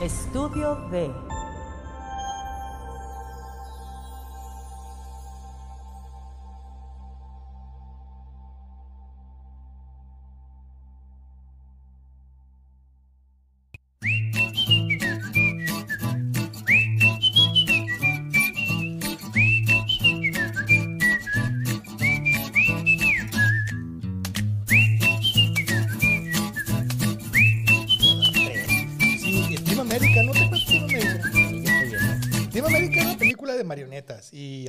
Estudio B.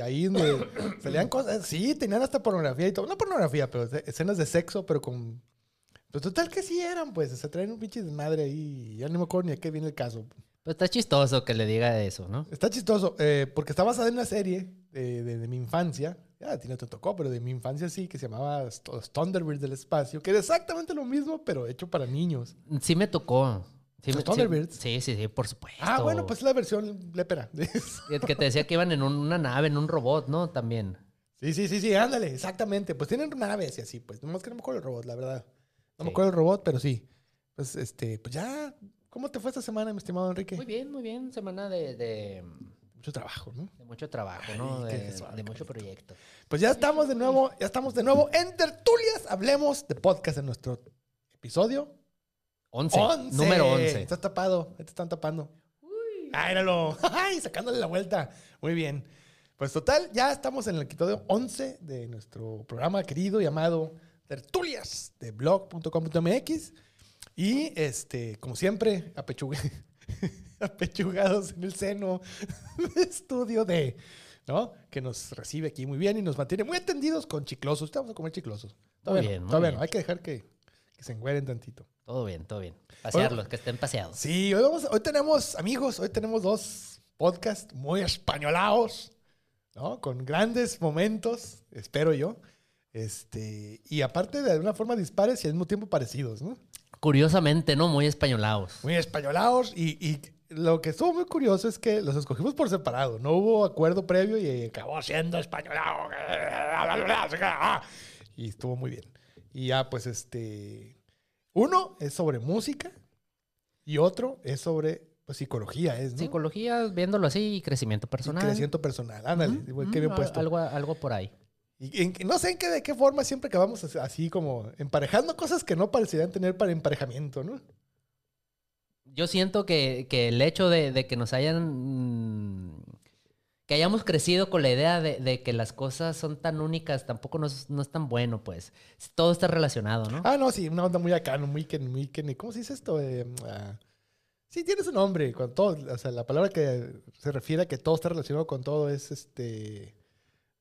ahí donde salían cosas, sí, tenían hasta pornografía y todo, no pornografía, pero escenas de sexo, pero con... Pues total que sí eran, pues, se traen un pinche desmadre ahí, ya no me acuerdo ni a qué viene el caso. Pero está chistoso que le diga eso, ¿no? Está chistoso, eh, porque está basada en una serie de, de- de mi infancia, ya a ti no te tocó, pero de mi infancia sí, que se llamaba Thunderbirds del espacio, que era exactamente lo mismo, pero hecho para niños. Sí me tocó. Sí, ¿Los me- sí- Thunderbirds? sí, sí, sí, por supuesto. Ah, bueno, pues la versión lépera. Que te decía que iban en un- una nave, en un robot, ¿no? También. Sí, sí, sí, sí, ándale, exactamente. Pues tienen naves y así, pues. Nomás que no me acuerdo el robot, la verdad. No me acuerdo el robot, pero sí. Pues, este, pues ya. ¿Cómo te fue esta semana, mi estimado Enrique? Muy bien, muy bien. Semana de, de, Mucho trabajo, ¿no? de mucho trabajo, ¿no? Ay, qué De, suave, de mucho proyecto. Pues ya estamos de nuevo, ya estamos de nuevo en Tertulias. Hablemos de podcast en nuestro episodio 11. 11. Número 11. Estás tapado, te están tapando. ¡Ay, míralo! ¡Ay, sacándole la vuelta! Muy bien. Pues total, ya estamos en el episodio 11 de nuestro programa querido llamado Tertulias de blog.com.mx. Y este, como siempre, apechugue- apechugados en el seno de estudio de, ¿no? Que nos recibe aquí muy bien y nos mantiene muy atendidos con chiclosos. Vamos a comer chiclosos. Todavía, no, bien, muy todavía bien. no. Hay que dejar que, que se engüeren tantito. Todo bien, todo bien. Pasearlos, que estén paseados. Sí, hoy, vamos, hoy tenemos, amigos, hoy tenemos dos podcasts muy españolados, ¿no? Con grandes momentos, espero yo. Este, y aparte de alguna forma dispares y al mismo tiempo parecidos, ¿no? Curiosamente, ¿no? Muy españolados. Muy españolados y, y lo que estuvo muy curioso es que los escogimos por separado. No hubo acuerdo previo y acabó siendo españolado. Y estuvo muy bien. Y ya, pues, este... Uno es sobre música y otro es sobre pues, psicología, es, ¿no? Psicología, viéndolo así, y crecimiento Y personal. crecimiento personal. Ándale, güey, qué bien puesto. Algo, algo por ahí. Y en- no sé en qué, de qué forma siempre acabamos as- así como emparejando cosas que no parecerían tener para emparejamiento, ¿no? Yo siento que, que el hecho de, de que nos hayan. Que hayamos crecido con la idea de, de que las cosas son tan únicas tampoco no es, no es tan bueno, pues. Todo está relacionado, ¿no? Ah, no, sí, una onda muy acá, ¿no? muy que, muy que, ¿cómo se dice esto? Eh, ah, sí, tiene su nombre, con todo, o sea, la palabra que se refiere a que todo está relacionado con todo es este,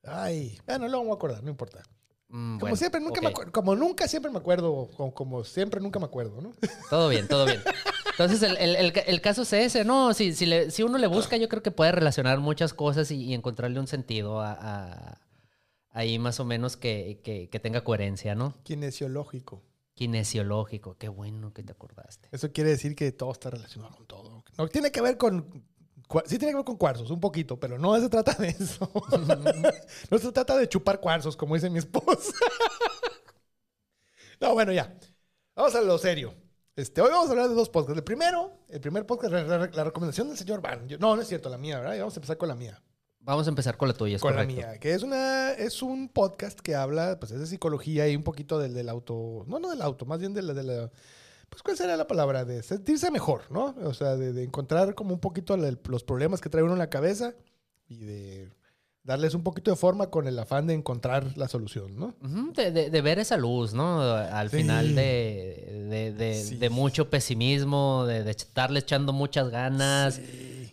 ay, bueno, luego me voy a acordar, no importa. Mm, Como bueno, siempre, nunca me ok. acuerdo, como nunca siempre me acuerdo, como, como siempre nunca me acuerdo, ¿no? Todo bien, todo bien. Entonces, el, el- el- el caso es ese, ¿no? Si, si, le- si uno le busca, yo creo que puede relacionar muchas cosas y, y encontrarle un sentido a, a- ahí más o menos que, que- que tenga coherencia, ¿no? Kinesiológico. Kinesiológico, qué bueno que te acordaste. Eso quiere decir que todo está relacionado con todo. No tiene que ver con. Sí tiene que ver con cuarzos, un poquito, pero no se trata de eso. no se trata de chupar cuarzos, como dice mi esposa. no, bueno, ya. Vamos a lo serio. Este, hoy vamos a hablar de dos podcasts. El primero, el primer podcast, la, la- la recomendación del señor Van. Yo- no, no es cierto, la mía, ¿verdad? Y vamos a empezar con la mía. Vamos a empezar con la tuya, es con correcto. la mía, que es una es un podcast que habla pues es de psicología y un poquito del, del auto, no no del auto, más bien de la, de la pues cuál sería la palabra de sentirse mejor, ¿no? O sea, de, de encontrar como un poquito los problemas que trae uno en la cabeza y de darles un poquito de forma con el afán de encontrar la solución, ¿no? De, de- de ver esa luz, ¿no? Al Sí. final de, de- de- Sí. de mucho pesimismo, de, estarle echando muchas ganas, Sí.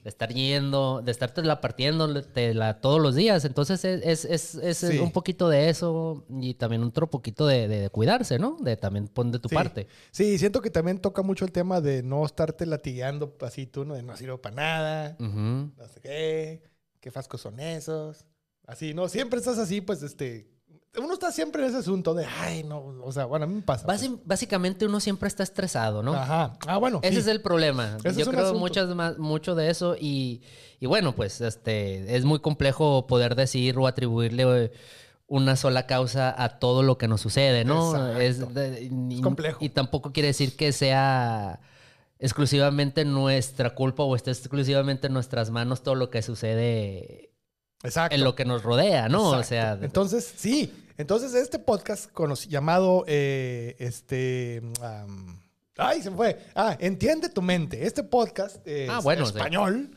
de estar yendo, de estarte la partiendo la todos los días. Entonces es, es, es- es Sí. un poquito de eso y también otro poquito de, cuidarse, ¿no? De también pon de tu parte. Sí, siento que también toca mucho el tema de no estarte latigando así tú, ¿no? De no sirvo para nada. No sé qué, qué fascos son esos. Así, ¿no? Siempre estás así, pues, este... Uno está siempre en ese asunto de, ay, no, o sea, bueno, a mí me pasa. pues. Básicamente uno siempre está estresado, ¿no? Ajá. Ah, bueno. Ese sí. es el problema. Ese Yo creo muchas más, mucho de eso y, y bueno, pues este es muy complejo poder decir o atribuirle eh, una sola causa a todo lo que nos sucede, ¿no? Es, de- complejo. Y tampoco quiere decir que sea exclusivamente nuestra culpa o está exclusivamente en nuestras manos todo lo que sucede Exacto. en lo que nos rodea, ¿no? O sea, Entonces, sí. Entonces, este podcast conoc- llamado, eh, este... ay, se me fue. Ah, Entiende tu mente. Este podcast es Ah, bueno, sí. español.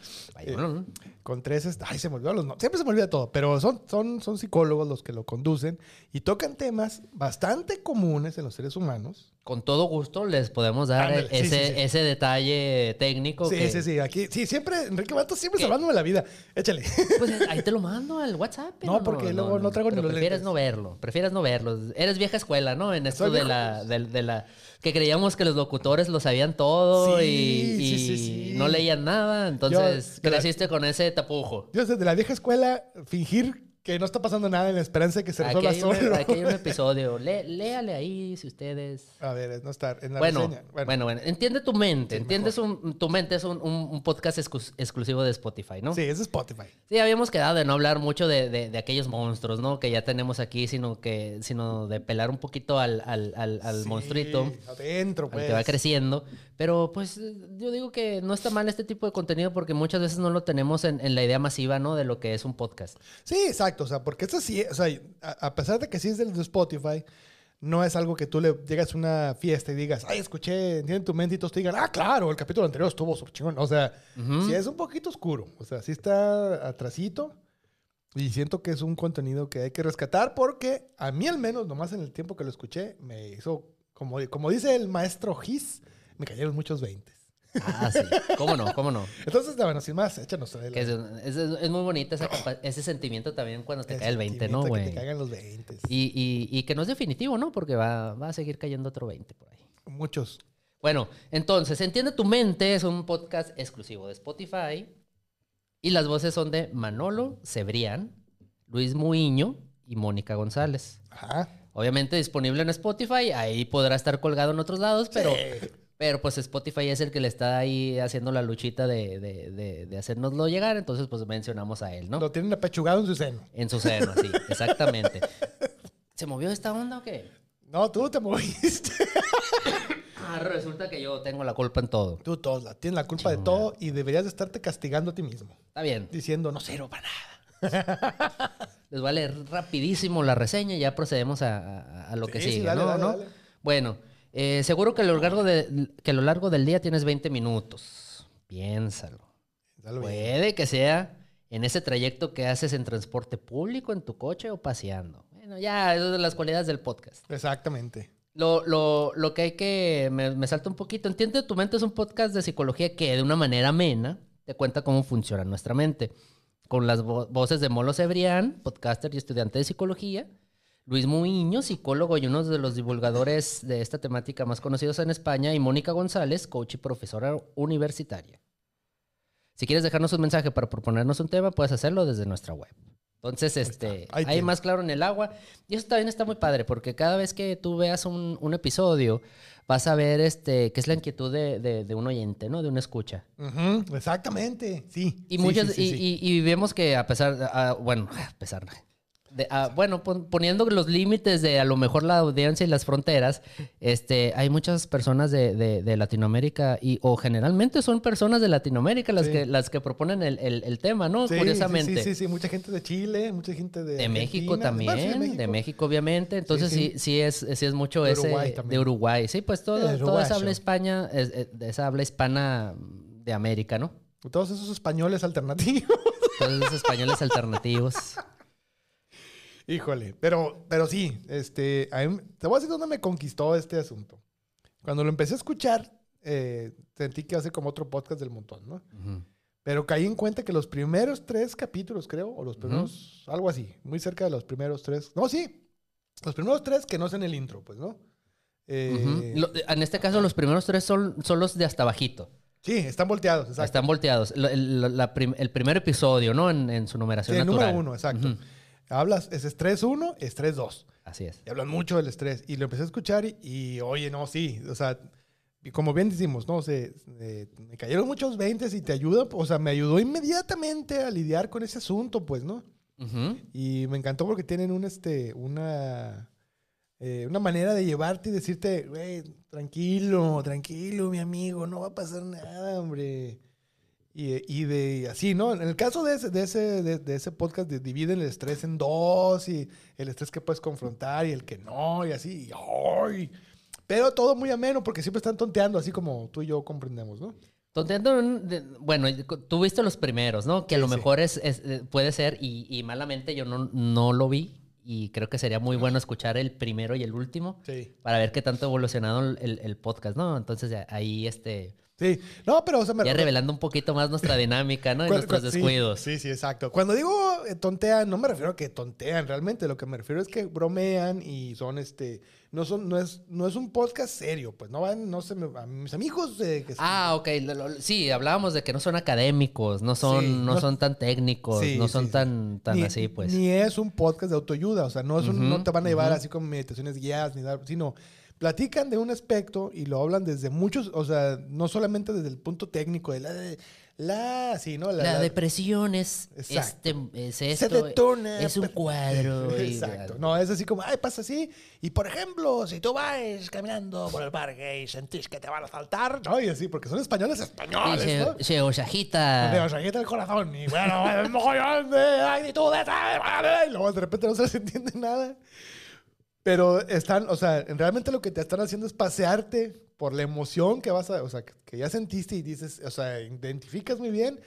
bueno, con tres... est- Ay, se me olvidó los nombres. Siempre se me olvida todo, pero son, son, son psicólogos los que lo conducen y tocan temas bastante comunes en los seres humanos. Con todo gusto les podemos dar Ándale, ese, sí, sí. ese detalle técnico. Sí, que- sí, sí. Aquí, sí, siempre, Enrique Matos siempre ¿Qué? salvándome la vida. Échale. Pues ahí te lo mando al WhatsApp. pero No, porque luego no traigo ni los prefieres no verlo. Prefieres no verlo. Eres vieja escuela, ¿no? En esto de la, de, de la... Que creíamos que los locutores lo sabían todo y, no leían nada. Entonces la- creciste con ese tapujo. Yo desde la vieja escuela, fingir que no está pasando nada en la esperanza de que se Aquí resuelva un, solo. aquí hay un episodio. Lé- léale ahí si ustedes... A ver, no en la Bueno, reseña. bueno, bueno, entiende tu mente. Sí, Entiendes un, tu mente es un, un- un podcast exclus- exclusivo de Spotify, ¿no? Sí, es Spotify. Sí, habíamos quedado de no hablar mucho de, de- de aquellos monstruos, ¿no? Que ya tenemos aquí, sino que sino de pelar un poquito al, al, al, al Sí, monstruito, Adentro, al pues. que va creciendo. Pero pues yo digo que no está mal este tipo de contenido porque muchas veces no lo tenemos en, en la idea masiva, ¿no? De lo que es un podcast. Sí, exacto. O sea, porque esto sí, o sea, a, a pesar de que sí es del de Spotify, no es algo que tú le llegas a una fiesta y digas, ay, escuché, entiende tu mente y todos te digan, ah, claro, el capítulo anterior estuvo súper chingón. O sea, sí es un poquito oscuro. O sea, sí está atrasito. Y siento que es un contenido que hay que rescatar porque a mí al menos, nomás en el tiempo que lo escuché, me hizo, como, como dice el maestro Gis, me cayeron muchos 20. Ah, sí. ¿Cómo no? ¿Cómo no? Entonces, bueno, sin más, échanos. Que es, es- es muy capa- ese sentimiento también cuando te cae el 20, ¿no, güey? Que te caigan los 20. Y, y, y que no es definitivo, ¿no? Porque va, va a seguir cayendo otro 20 por ahí. Muchos. Bueno, entonces, Entiende tu mente es un podcast exclusivo de Spotify. Y las voces son de Manolo Cebrián, Luis Muiño y Mónica González. Ajá. Obviamente disponible en Spotify, ahí podrá estar colgado en otros lados, pero, Sí. Pero pues Spotify es el que le está ahí haciendo la luchita de, de, de, de hacérnoslo llegar, entonces pues mencionamos a él, ¿no? Lo tienen apechugado en su seno. En su seno, sí, exactamente. ¿Se movió esta onda o qué? No, tú te moviste. Ah, resulta que yo tengo la culpa en todo. Tú todos la, tienes la culpa de todo y deberías de estarte castigando a ti mismo. Está bien. Diciendo, no sirvo para nada. Les voy a leer rapidísimo la reseña y ya procedemos a, a- a lo que Sí, sí, sigue, dale, ¿no? dale, ¿no? dale. Bueno, eh, seguro que a, lo largo de, que a lo largo del día tienes 20 minutos. Piénsalo. Dale bien. Puede que sea en ese trayecto que haces en transporte público, en tu coche o paseando. Bueno, ya, eso es de las cualidades del podcast. Exactamente. Lo, lo, lo que hay que... Me, me salta un poquito. Entiende tu mente es un podcast de psicología que de una manera amena te cuenta cómo funciona nuestra mente. Con las vo- voces de Molo Cebrián, podcaster y estudiante de psicología. Luis Muiño, psicólogo y uno de los divulgadores de esta temática más conocidos en España. Y Mónica González, coach y profesora universitaria. Si quieres dejarnos un mensaje para proponernos un tema, puedes hacerlo desde nuestra web. Entonces, este, Ahí más claro en el agua. Y eso también está muy padre, porque cada vez que tú veas un, un episodio, vas a ver este, qué es la inquietud de, de- de un oyente, ¿no? De una escucha. Ujú, Exactamente. Sí. Y Sí, muchas, sí, sí, y, sí. y- y vemos que a pesar, de- ah, bueno, a pesar de, ah, bueno, pon- poniendo los límites de a lo mejor la audiencia y las fronteras, este, hay muchas personas de, de- de Latinoamérica y, o generalmente son personas de Latinoamérica las Sí. que, las que proponen el, el- el tema, ¿no? Sí, Curiosamente. Sí, sí, sí, Mucha gente de Chile, mucha gente de. De México también, Bueno, sí, de, México. obviamente. Entonces sí, sí. es, sí es mucho De ese Uruguay también. de Uruguay. Sí, pues todo, toda esa habla España, es- es- esa habla hispana de América, ¿no? Todos esos españoles alternativos. Todos esos españoles alternativos. Híjole, pero, pero sí, este, mí- te voy a decir dónde me conquistó este asunto. Cuando lo empecé a escuchar, eh, sentí que hace como otro podcast del montón, ¿no? Ujú. Pero caí en cuenta que los primeros tres capítulos, creo, o los primeros, algo así, muy cerca de los primeros tres. No, sí, los primeros tres que no son el intro, pues, ¿no? Eh, Ujú. Lo- en este caso, los primeros tres son, son los de hasta bajito. Sí, están volteados, exacto. Están volteados. El, la prim- el primer episodio, ¿no? En, en su Sí, numeración el natural. número uno, exacto. Ujú. Hablas, es estrés uno, estrés dos. Así es. Y hablan mucho del estrés. Y lo empecé a escuchar y, y, oye, no, sí. O sea, y como bien decimos, ¿no? Se, se- me cayeron muchos 20 y te ayuda. O sea, me ayudó inmediatamente a lidiar con ese asunto, pues, ¿no? Y me encantó porque tienen un, este, una... eh, una manera de llevarte y decirte, güey, tranquilo, tranquilo, mi amigo, no va a pasar nada, hombre. Y, y de así, ¿no? En el caso de ese, de ese, de, de ese podcast, de dividen el estrés en dos y el estrés que puedes confrontar y el que no, y así. y ¡ay! Pero todo muy ameno porque siempre están tonteando, así como tú y yo comprendemos, ¿no? Tonteando, bueno, tú viste los primeros, ¿no? Que a Sí, lo sí. mejor es, es- eh, puede ser, y, y malamente yo no, no lo vi, y creo que sería muy bueno escuchar el primero y el último Sí. para ver qué tanto ha evolucionado el, podcast, ¿no? Entonces ahí, este, Sí. No, pero, o sea, me ya revelando un poquito más nuestra dinámica, ¿no? Y Cu- nuestros sí, descuidos. Sí, sí, exacto. Cuando digo eh, tontean, no me refiero a que tontean realmente. Lo que me refiero es que bromean y son este. No son, no es, no es un podcast serio, pues no van, no sé, a mis amigos eh, que Ah, ok. lo- lo- sí, hablábamos de que no son académicos, no son, Sí, no, no- son tan técnicos, Sí, no son tan, tan ni, así, pues. Ni es un podcast de autoayuda, o sea, no, es un- Ujú, no te van a llevar ujú. así como meditaciones guiadas, ni nada, sino platican de un aspecto y lo hablan desde muchos, o sea, no solamente desde el punto técnico de la, la, sí, ¿no? La, depresión es, Exacto. este, es se esto, detona. es un cuadro. y- Exacto. No, es así como, ay, pasa así. Y por ejemplo, si tú vas caminando por el parque y sentís que te van a saltar, no, y así, porque son españoles y españoles, se, ¿no? se os agita. Te agita el corazón y bueno, el mogollón de actitudes. Y luego de repente no se les entiende nada. Pero están, o sea, realmente lo que te están haciendo es pasearte por la emoción que vas a, o sea, que, ya sentiste y dices, o sea, identificas muy bien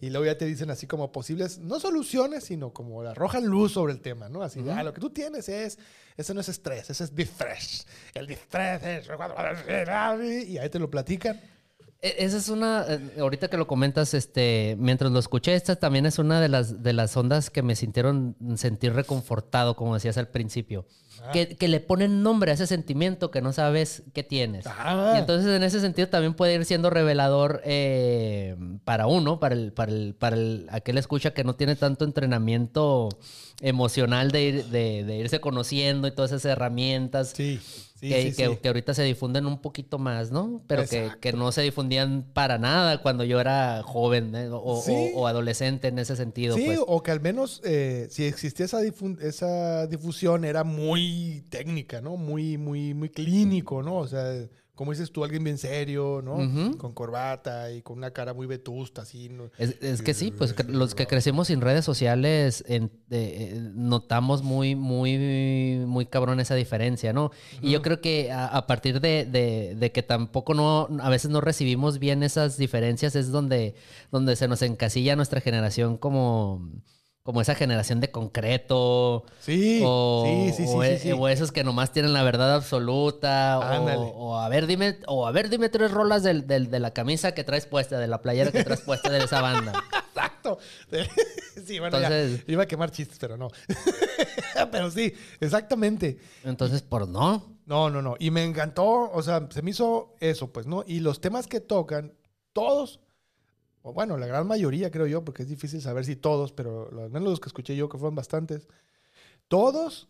y luego ya te dicen así como posibles, no soluciones, sino como arrojan luz sobre el tema, ¿no? Así, de, ah, lo que tú tienes es, ese no es estrés, ese es distress. El distress es, y ahí te lo platican. E- Esa es una, eh, ahorita que lo comentas, este, mientras lo escuché, esta también es una de las, de las ondas que me sintieron sentir reconfortado, como decías al principio. Ah. Que, que le ponen nombre a ese sentimiento que no sabes qué tienes. Ah. Y entonces en ese sentido también puede ir siendo revelador eh, para uno, para el, para el, para el, aquel escucha que no tiene tanto entrenamiento emocional de, ir- de, de irse conociendo y todas esas herramientas Sí, sí, que, sí, que- sí. que ahorita se difunden un poquito más, ¿no? Pero que, que no se difundían para nada cuando yo era joven ¿eh? o, o- Sí. o adolescente en ese sentido. Sí, pues. o que al menos eh, si existía esa, esa difusión era muy técnica, ¿no? Muy, muy, muy clínico, ¿no? O sea, como dices tú, alguien bien serio, ¿no? Con corbata y con una cara muy vetusta, así. ¿no? Es, es que sí, pues los que crecimos sin redes sociales en- eh, notamos muy, muy, muy cabrón esa diferencia, ¿no? Y yo creo que a, a partir de, de- de que tampoco no, a veces no recibimos bien esas diferencias es donde, donde se nos encasilla nuestra generación como, como esa generación de concreto. Sí, o, sí, sí, sí, o sí, e- sí. o esos que nomás tienen la verdad absoluta. Ándale. O, a ver, dime, o a ver, dime tres rolas del- del- de la camisa que traes puesta, de la playera que traes puesta de esa banda. Exacto. sí, bueno, Entonces- ya. Iba a quemar chistes, pero no. pero sí, exactamente. Entonces, por no. No, no, no. Y me encantó, o sea, se me hizo eso, pues, ¿no? Y los temas que tocan, todos, bueno, la gran mayoría, creo yo, porque es difícil saber si todos, pero al menos los que escuché yo, que fueron bastantes, todos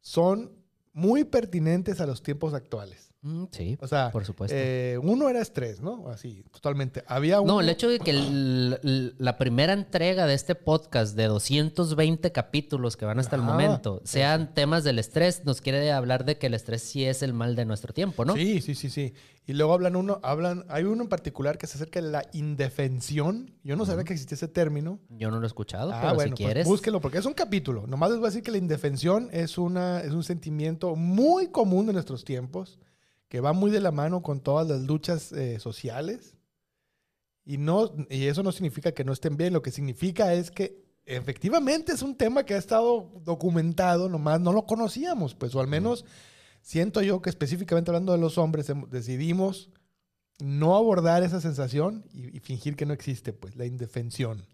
son muy pertinentes a los tiempos actuales. Mm, sí, O sea, por supuesto. eh, uno era estrés, ¿no? Así, totalmente. Había uno... No, el hecho de que el- la primera entrega de este podcast de 220 capítulos que van hasta el momento sean temas del estrés, nos quiere hablar de que el estrés sí es el mal de nuestro tiempo, ¿no? Sí, sí, sí, sí. Y luego hablan uno, hablan, hay uno en particular que se acerca de la indefensión. Yo no sabía que existía ese término. Yo no lo he escuchado, Ah, pero bueno, si pues quieres. búsquelo porque es un capítulo. Nomás les voy a decir que la indefensión es, una, es un sentimiento muy común de nuestros tiempos, que va muy de la mano con todas las luchas eh, sociales. Y, no, y eso no significa que no estén bien, lo que significa es que efectivamente es un tema que ha estado documentado, nomás no lo conocíamos, pues, o al menos siento yo que específicamente hablando de los hombres, decidimos no abordar esa sensación y, y fingir que no existe, pues, la indefensión.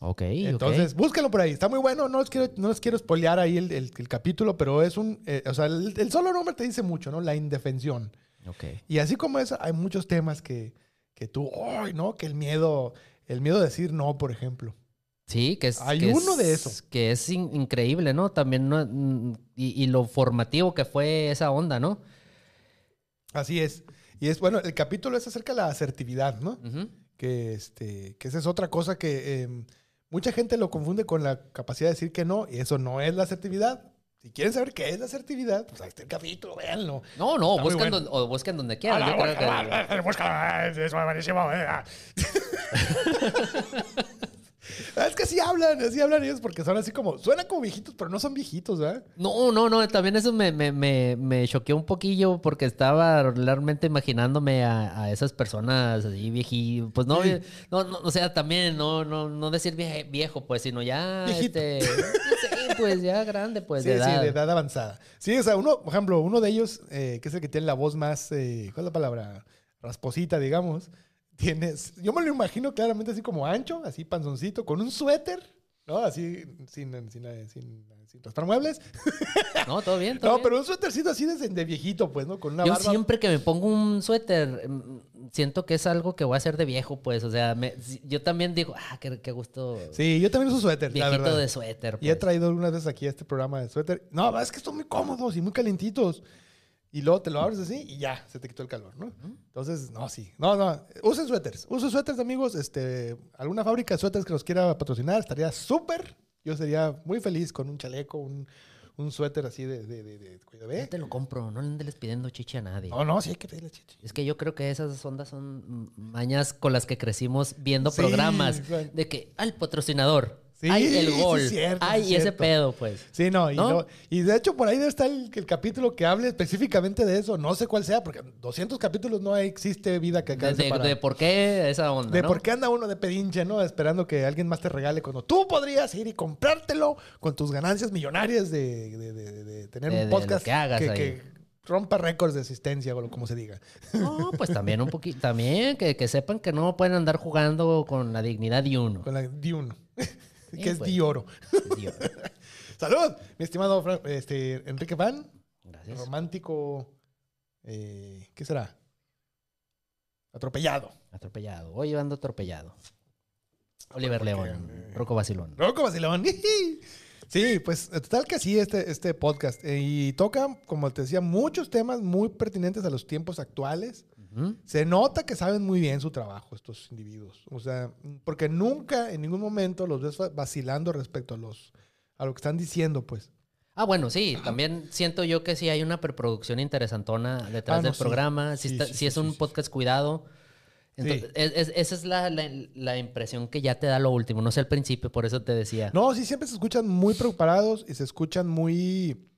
Ok, Entonces, búsquenlo por ahí. Está muy bueno. No les quiero, no les quiero spoilear ahí el, el- el capítulo, pero es un. eh, o sea, el, el solo nombre te dice mucho, ¿no? La indefensión. ok. Y así como eso, hay muchos temas que, que tú. ¡Ay, no! Que el miedo. El miedo a decir no, por ejemplo. Sí, que es. Hay que uno es- de eso. Que es in- increíble, ¿no? También, ¿no? Mm, Y, y lo formativo que fue esa onda, ¿no? Así es. Y es bueno, el capítulo es acerca de la asertividad, ¿no? Que, este, que esa es otra cosa que eh, mucha gente lo confunde con la capacidad de decir que no, y eso no es la asertividad. Si quieren saber qué es la asertividad, pues ahí está el capítulo, véanlo. No, no, buscan, bueno. don- o busquen donde quieran. Yo creo que- Busca, eso es buenísimo. Es que así hablan, así hablan ellos porque son así como, suenan como viejitos, pero no son viejitos, ¿verdad? No, no, no, también eso me, me, me, me choqueó un poquillo porque estaba realmente imaginándome a, a esas personas así viejitos. Pues no, Sí. no, no, o sea, también no, no, no decir vie- viejo, pues, sino ya, Viejito. este, sí, pues ya grande, pues, sí, de edad. sí, de edad avanzada. Sí, o sea, uno, por ejemplo, uno de ellos, eh, que es el que tiene la voz más, eh, ¿cuál es la palabra? Rasposita, digamos. Tienes, yo me lo imagino claramente así como ancho, así panzoncito, con un suéter, ¿no? Así, sin, sin, sin, sin muebles. No, todo bien, todo No, bien. pero un suétercito así de, de viejito, pues, ¿no? Con una Yo barba. siempre que me pongo un suéter, mm, siento que es algo que voy a hacer de viejo, pues. O sea, me- yo también digo, ah, qué, qué gusto. Sí, yo también uso suéter, la viejito verdad. de suéter. Y he pues. traído algunas veces aquí a este programa de suéter. No, la es que son muy cómodos y muy calientitos. Y luego te lo abres así y ya, se te quitó el calor, ¿no? Entonces, no, sí. No, no, usen suéteres. Usen suéteres, amigos. Este, alguna fábrica de suéteres que los quiera patrocinar estaría súper. Yo sería muy feliz con un chaleco, un, un suéter así de, de, de, de cuidado, Yo te lo compro, no le andes pidiendo chichi a nadie. No, no, sí hay que pedirle chichi. Es que yo creo que esas ondas son mañas con las que crecimos viendo Sí, programas. De que, al patrocinador, Sí, hay el sí, gol, sí, hay ese pedo, pues. Sí, no, y, ¿No? no- y de hecho por ahí debe estar el, el capítulo que hable específicamente de eso. No sé cuál sea, porque 200 capítulos no existe vida que De, alcance de- para... de por qué esa onda, De ¿no? por qué anda uno de pedinche, ¿no? Esperando que alguien más te regale cuando tú podrías ir y comprártelo con tus ganancias millonarias de, de- de- de tener De- un de podcast que hagas ahí. que rompa récords de asistencia o lo como se diga. No, pues también un poquito, también que, que sepan que no pueden andar jugando con la dignidad de uno. Con la di uno. Sí, que es di oro. Dios. Salud, mi estimado este, Enrique Van, Gracias. romántico. eh, ¿Qué será? Atropellado. Atropellado. Hoy ando atropellado. Oliver León, eh, Rocco Basilón. Loco vacilón. Sí, pues total que sí, este, este podcast. Eh, y toca, como te decía, muchos temas muy pertinentes a los tiempos actuales. Se nota que saben muy bien su trabajo estos individuos. O sea, porque nunca, en ningún momento los ves va- vacilando respecto a, los, a lo que están diciendo, pues. Ah, bueno, sí, también siento yo que sí hay una preproducción interesantona detrás Ah, no, del sí. programa. Si, Sí, está- sí, si es un podcast cuidado. Entonces, es- es- esa es la, la- la impresión que ya te da lo último. No sé al principio, por eso te decía. No, sí, siempre se escuchan muy preparados y se escuchan muy...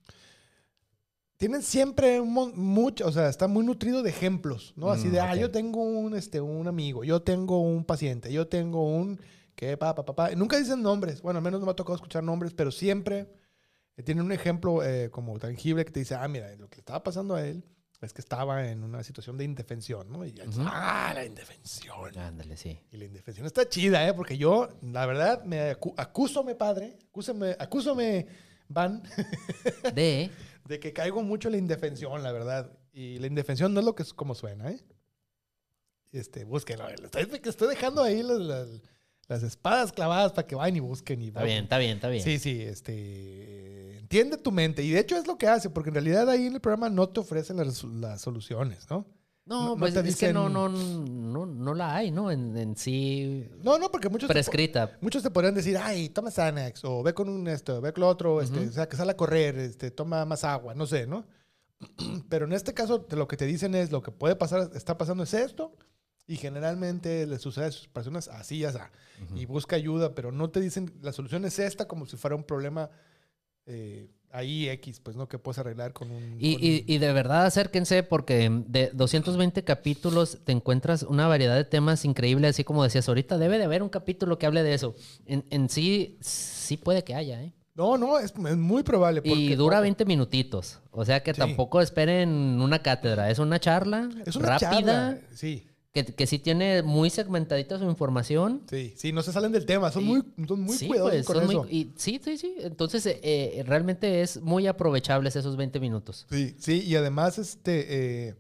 Tienen siempre un mucho, o sea, está muy nutrido de ejemplos, ¿no? Así Mm, de, ah, ok. yo tengo un, este, un amigo, yo tengo un paciente, yo tengo un, que, pa, pa, pa, pa. Nunca dicen nombres, bueno, al menos no me ha tocado escuchar nombres, pero siempre eh, tienen un ejemplo eh, como tangible que te dice, ah, mira, lo que le estaba pasando a él es que estaba en una situación de indefensión, ¿no? Y ya dices, Ujú. ah, la indefensión. Ándale, sí. Y la indefensión está chida, ¿eh? Porque yo, la verdad, me acu acúsome, padre, acúsame, acúsame, Van, De. de que caigo mucho en la indefensión, la verdad. Y la indefensión no es lo que es como suena, ¿eh? Este, búsquenlo. Estoy, estoy dejando ahí las, las- las espadas clavadas para que vayan y busquen. Y Está bien, está bien, está bien. Sí, sí, este, entiende tu mente. Y de hecho es lo que hace, porque en realidad ahí en el programa no te ofrecen las, las soluciones, ¿no? No, No- no pues es que no, dicen- no, no, no la hay, ¿no? En, en sí No, no, porque muchos... te. Muchos te podrían decir, ay, toma Xanax, o ve con un esto, ve con lo otro, este, o sea, que sale a correr, este, toma más agua, no sé, ¿no? Pero en este caso, lo que te dicen es, lo que puede pasar, está pasando es esto, y generalmente le sucede a sus personas así, ya sea, y busca ayuda, pero no te dicen, la solución es esta, como si fuera un problema eh, ahí X, pues, ¿no? Que puedes arreglar con un... Y, con y- un- y de verdad acérquense porque de 220 capítulos te encuentras una variedad de temas increíbles, así como decías ahorita, debe de haber un capítulo que hable de eso. En, en sí, sí puede que haya, ¿eh? No, no, es, es muy probable. Y porque- dura 20 minutitos. O sea que Sí. tampoco esperen una cátedra. Es una charla Es una rápida charla, sí. Que, que sí tiene muy segmentadita su información. Sí, sí, no se salen del tema, son Y- muy, son muy sí, cuidadosos pues, con son muy- eso. y- sí, sí, sí. Entonces, eh, eh, realmente es muy aprovechables esos 20 minutos. Sí, sí, y además, este, eh,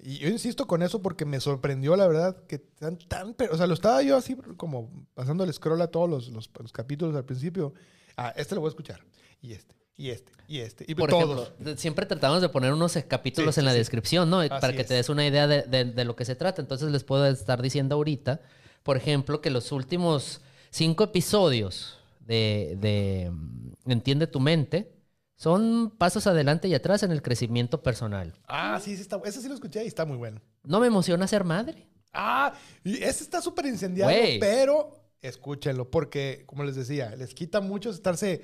y yo insisto con eso porque me sorprendió, la verdad, que tan, tan, o sea, lo estaba yo así como pasando el scroll a todos los, los- los capítulos al principio. Ah, este lo voy a escuchar, y este, y este, y este, y Por todos. ejemplo, siempre tratamos de poner unos capítulos Sí, en la sí. descripción, ¿no? Para que es. te des una idea de, de- de lo que se trata. Entonces les puedo estar diciendo ahorita, por ejemplo, que los últimos cinco episodios de, de, mm, Entiende tu mente Son pasos adelante y atrás en el crecimiento personal. Ah, sí, sí está. Ese sí lo escuché y está muy bueno. No me emociona ser madre. Ah, ese está súper incendiado, pero escúchenlo, porque, como les decía, les quita mucho estarse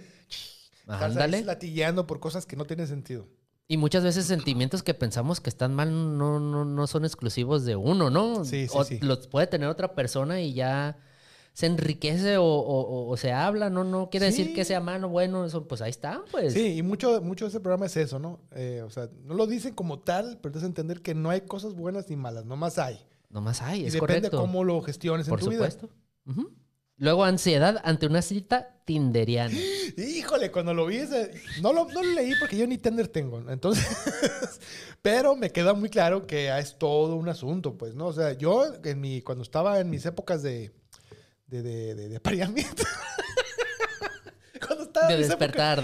Ándale. ahí latigueando por cosas que no tienen sentido. Y muchas veces sentimientos que pensamos que están mal no, no, no son exclusivos de uno, ¿no? Sí, sí, O sí. Los puede tener otra persona y ya se enriquece o, o- o- o se habla, no, no quiere Sí. decir que sea malo bueno, eso, pues ahí está, pues. Sí, y mucho, mucho de ese programa es eso, ¿no? Eh, o sea, no lo dicen como tal, pero te hace entender que no hay cosas buenas ni malas, nomás hay. Nomás hay, y es depende correcto. cómo lo gestiones Por en tu supuesto. Ujú. Luego, ansiedad ante una cita tinderiana. Híjole, cuando lo vi, ese- no, lo, no lo leí porque yo ni Tender tengo, entonces, pero me queda muy claro que es todo un asunto, pues, ¿no? O sea, yo en mi, cuando estaba en mis épocas de, de, de, de- de apareamiento, De mis épocas- despertar,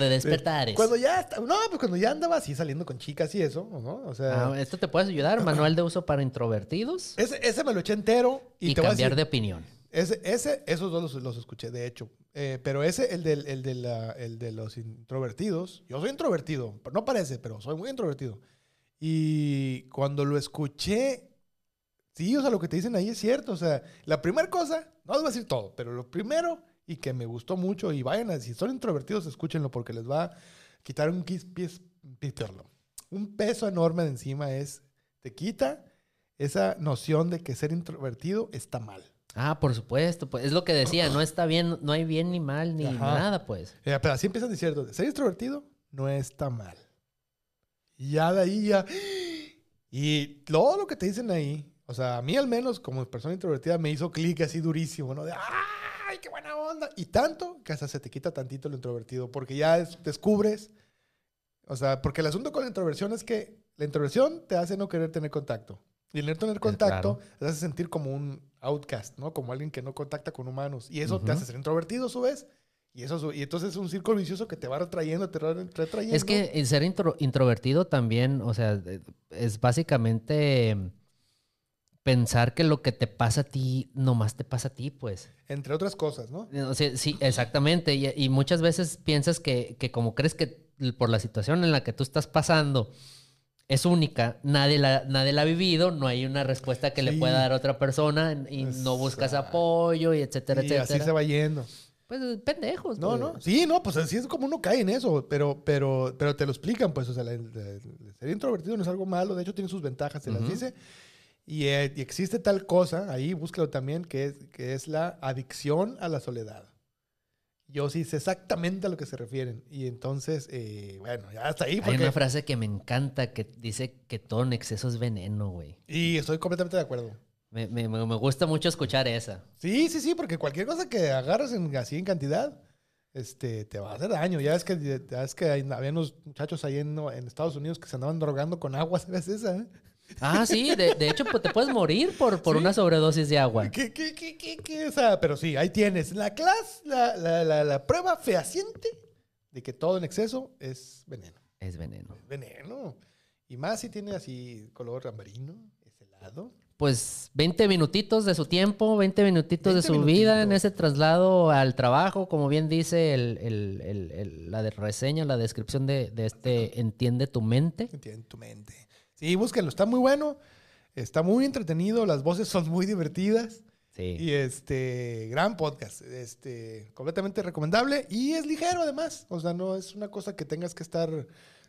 de. Cuando ya, no, pues cuando ya andaba así saliendo con chicas y eso, ¿no? O sea, Ah, esto te puede ayudar, manual de uso para introvertidos ese, ese me lo eché entero y, y, te voy a cambiar decir, de opinión. Ese, ese, esos dos los, los escuché, de hecho. Eh, pero ese, el, del, el, de la- el de los introvertidos, yo soy introvertido, no parece, pero soy muy introvertido. Y cuando lo escuché, sí, o sea, lo que te dicen ahí es cierto. O sea, la primera cosa, no les voy a decir todo, pero lo primero y que me gustó mucho, y vayan a, si son introvertidos, escúchenlo porque les va a quitar un, quis- pies- piperlo. un peso enorme de encima, es, te quita esa noción de que ser introvertido está mal. Ah, por supuesto, pues es lo que decía, no está bien, no hay bien ni mal ni Ajá. nada, pues. Eh, pero así empiezan diciendo, ser extrovertido no está mal. Y ya de ahí ya... Y todo lo que te dicen ahí, o sea, a mí al menos como persona introvertida me hizo clic así durísimo, ¿no? De, ¡ay, qué buena onda! Y tanto que hasta se te quita tantito lo introvertido, porque ya es- descubres, o sea, porque el asunto con la introversión es que la introversión te hace no querer tener contacto. Y el no tener contacto claro. te hace sentir como un outcast, ¿no? Como alguien que no contacta con humanos. Y eso te hace ser introvertido a su vez. Y, eso, y entonces es un círculo vicioso que te va retrayendo, te va retrayendo. Es que el ser intro- introvertido también, o sea, eh, es básicamente eh, pensar que lo que te pasa a ti, nomás te pasa a ti, pues. Entre otras cosas, ¿no? O sea, sí, exactamente. Y, y muchas veces piensas que, que como crees que por la situación en la que tú estás pasando es única, nadie la, nadie la ha vivido, no hay una respuesta que le Sí. pueda dar a otra persona y no buscas Exacto. apoyo y etcétera, y etcétera. así se va yendo. Pues pendejos. No, pues. no. Sí, no, pues así es como uno cae en eso, pero, pero, pero te lo explican, pues, o sea, ser introvertido no es algo malo, de hecho tiene sus ventajas, se las Ujú. dice. Y, eh, y existe tal cosa, ahí búscalo también, que es, que es la adicción a la soledad. Yo sí sé exactamente a lo que se refieren. Y entonces, eh, bueno, ya hasta ahí. Hay una frase que me encanta que dice que todo en exceso es veneno, güey. y estoy completamente de acuerdo. Me, me- me- me gusta mucho escuchar esa. Sí, sí, sí, porque cualquier cosa que agarres en, así en cantidad, este, te va a hacer daño. Ya es que, ya es que hay- había unos muchachos ahí en, en Estados Unidos que se andaban drogando con agua, ¿sabes esa? Ah, sí, de, de hecho pues, te puedes morir por, por Sí. una sobredosis de agua. ¿Qué, qué, qué, qué, qué? O sea, pero sí, ahí tienes la clase, la, la, la, la prueba fehaciente de que todo en exceso es veneno. Es veneno. Es veneno. Y más si tiene así color ambarino, es helado. Pues 20 minutitos de su tiempo, 20 minutitos de 20 su vida en ese traslado al trabajo, como bien dice el, el- el- el- la de reseña, la descripción de, de este Entiende tu mente. Entiende tu mente. Sí, búsquenlo, está muy bueno, está muy entretenido, las voces son muy divertidas. Sí. Y este, gran podcast, este, completamente recomendable y es ligero además, o sea, no es una cosa que tengas que estar, o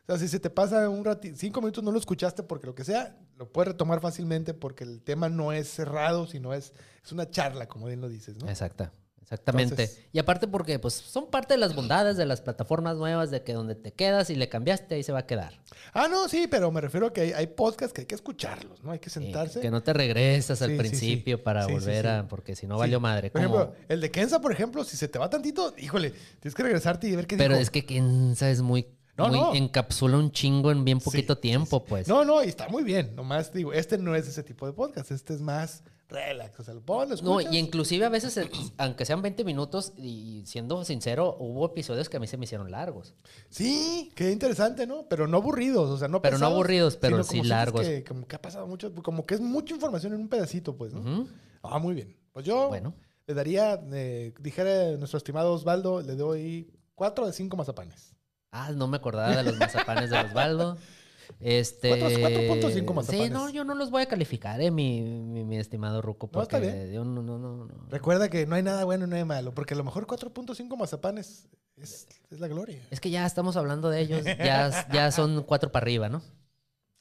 sea, si se te pasa un ratito, cinco minutos no lo escuchaste porque lo que sea, lo puedes retomar fácilmente porque el tema no es cerrado, sino es, es una charla, como bien lo dices, ¿no? Exacta. Exactamente. Entonces- y aparte porque pues son parte de las bondades de las plataformas nuevas de que donde te quedas y le cambiaste ahí se va a quedar. Ah, no, sí, pero me refiero a que hay, hay podcasts que hay que escucharlos, ¿no? Hay que Sí, sentarse. que no te regresas al Sí, sí, sí. principio para volver a porque si no valió madre. Por ejemplo, el de Kenza, por ejemplo, si se te va tantito, híjole, tienes que regresarte y ver qué Pero dijo. es que Kenza es muy, No, muy no. encapsula un chingo en bien poquito sí, tiempo, sí. pues. No, no, y está muy bien. Nomás digo, este no es ese tipo de podcast. Este es más relax. O sea, lo pones, No, y inclusive a veces, eh, aunque sean 20 minutos, y siendo sincero, hubo episodios que a mí se me hicieron largos. Sí, qué interesante, ¿no? Pero no aburridos, o sea, no Pero no aburridos, pero sí largos. Que, como que ha pasado mucho, como que es mucha información en un pedacito, pues, ¿no? Ujú. Ah, muy bien. Pues yo Bueno, le daría, eh, dijera nuestro estimado Osvaldo, le doy cuatro de cinco mazapanes. Ah, no me acordaba de los mazapanes de Osvaldo. Este. Cuatro- 4.5 Sí, mazapanes. no, yo no los voy a calificar, eh, mi, mi, mi estimado Ruco. No, está Porque bien. yo no, no, no, no. Recuerda que no hay nada bueno y nada malo, porque a lo mejor 4.5 mazapanes es, es la gloria. Es que ya estamos hablando de ellos. Ya, ya son cuatro para arriba, ¿no?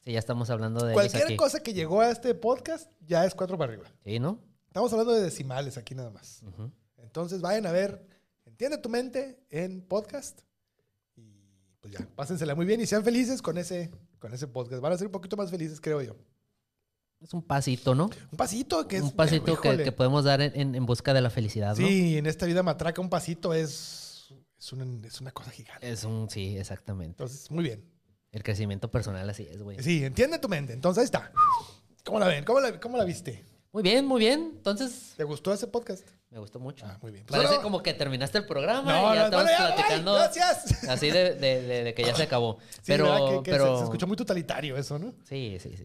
Sí, ya estamos hablando de ellos Cualquier aquí. cosa que llegó a este podcast ya es 4 para arriba. Sí, ¿no? Estamos hablando de decimales aquí nada más. Entonces vayan a ver, entiende tu mente en podcast. Y pues ya, pásensela muy bien y sean felices con ese, con ese podcast. Van a ser un poquito más felices, creo yo. Es un pasito, ¿no? Un pasito que es. un pasito que, que podemos dar en, en- en busca de la felicidad, ¿no? Sí, en esta vida matraca un pasito es, es, una, es una cosa gigante. Es un, sí, exactamente. Entonces, muy bien. El crecimiento personal así es, güey. Sí, entiende tu mente. Entonces ahí está. ¿Cómo la ven? ¿Cómo la, cómo la viste? Muy bien, muy bien. Entonces, ¿Te gustó ese podcast? Me gustó mucho. Ah, muy bien. Pues Parece como que terminaste el programa No, y ya no, estamos platicando gracias. así de, de- de- de que ya se acabó. Pero. Que- pero... se, escuchó muy totalitario eso, ¿no? Sí, sí, sí.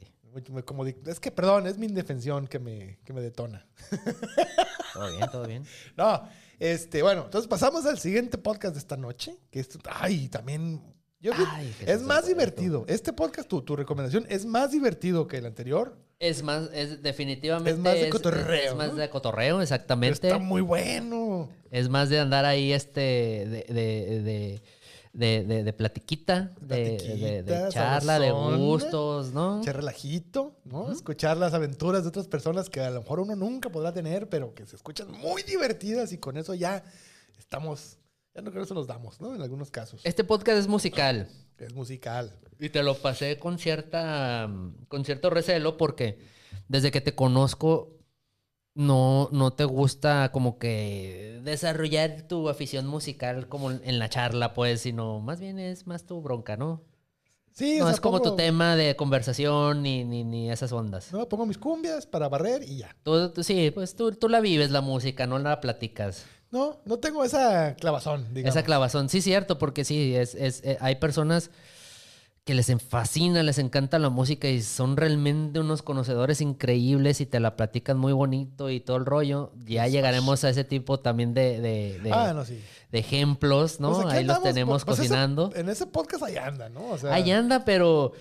Como es que, perdón, es mi indefensión que me, que me detona. Todo bien, todo bien. No, este, bueno, entonces pasamos al siguiente podcast de esta noche, que es, ay, también, yo Ay, Jesús es más divertido. Este podcast, tu, tu recomendación, es más divertido que el anterior. Es más, es definitivamente... Es más de cotorreo, Es, más de cotorreo, pero exactamente. está muy bueno. Es más de andar ahí, este, de, de, de, de, de- de platiquita, de, charla, de gustos, ¿no? Echar relajito, ¿no? Escuchar las aventuras de otras personas que a lo mejor uno nunca podrá tener, pero que se escuchan muy divertidas y con eso ya estamos, ya no creo que eso nos damos, ¿no? En algunos casos. Este podcast es musical. Es musical. Y te lo pasé con cierta con cierto recelo porque desde que te conozco no, no te gusta como que desarrollar tu afición musical como en la charla, pues, sino más bien es más tu bronca, ¿no? Sí, no o sea, es como tu tema de conversación ni, ni, ni esas ondas. No, pongo mis cumbias para barrer y ya. Tú, tú- sí, pues tú, tú la vives la música, no la platicas. No, no tengo esa clavazón, digamos. Esa clavazón, sí, cierto, porque sí, es, es, eh, hay personas que les fascina, les encanta la música y son realmente unos conocedores increíbles y te la platican muy bonito y todo el rollo. Ya llegaremos a ese tipo también de, de, de- Ah, no, sí. de ejemplos, ¿no? Pues Ahí los tenemos pues, pues, cocinando. ese- en ese podcast ahí anda, ¿no? O sea, Ahí anda, pero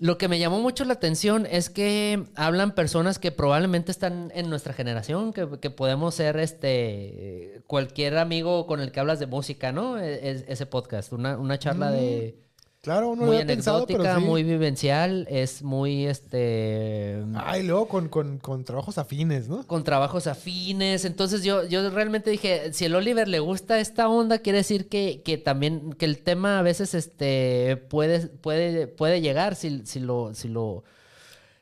lo que me llamó mucho la atención es que hablan personas que probablemente están en nuestra generación, que, que podemos ser este cualquier amigo con el que hablas de música, ¿no? E- es- ese podcast, una, una charla de Claro, uno muy lo había pensado, pero anecdótica, sí. muy vivencial, es muy este Ah, y luego con, con, con trabajos afines, ¿no? con trabajos afines. Entonces yo, yo realmente dije, si el Oliver le gusta esta onda, quiere decir que, que también, que el tema a veces este, puede, puede, puede llegar si, si, lo, si, lo,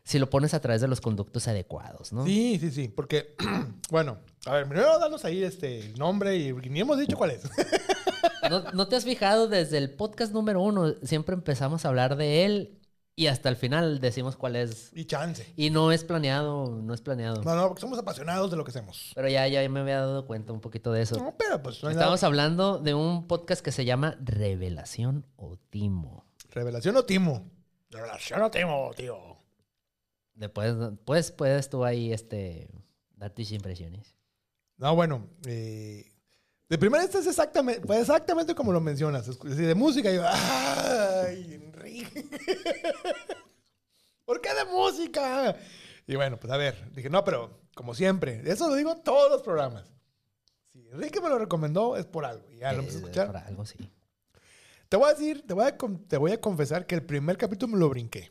si lo pones a través de los conductos adecuados, ¿no? Sí, sí, sí. Porque, bueno, a ver, primero danos ahí este, el nombre y ni hemos dicho cuál es. ¿No, no te has fijado desde el podcast número uno? Siempre empezamos a hablar de él y hasta el final decimos cuál es. y chance. Y no es planeado, no es planeado. No, no, porque somos apasionados de lo que hacemos. Pero ya, ya me había dado cuenta un poquito de eso. No, pero pues no Estamos nada. hablando de un podcast que se llama Revelación o Timo. ¿Revelación o timo? Revelación o timo, tío. Después, pues, puedes tú ahí este, dar tus impresiones. No, bueno, eh, de primera esta es exactamente, pues exactamente como lo mencionas. Es decir, de música, yo, ¡ay, Enrique! ¿Por qué de música? Y bueno, pues a ver, dije, no, pero como siempre, eso lo digo en todos los programas. Si Enrique me lo recomendó, es por algo. Y ya lo empecé a escuchar. por algo, sí. Te voy a decir, te voy a, te voy a confesar que el primer capítulo me lo brinqué.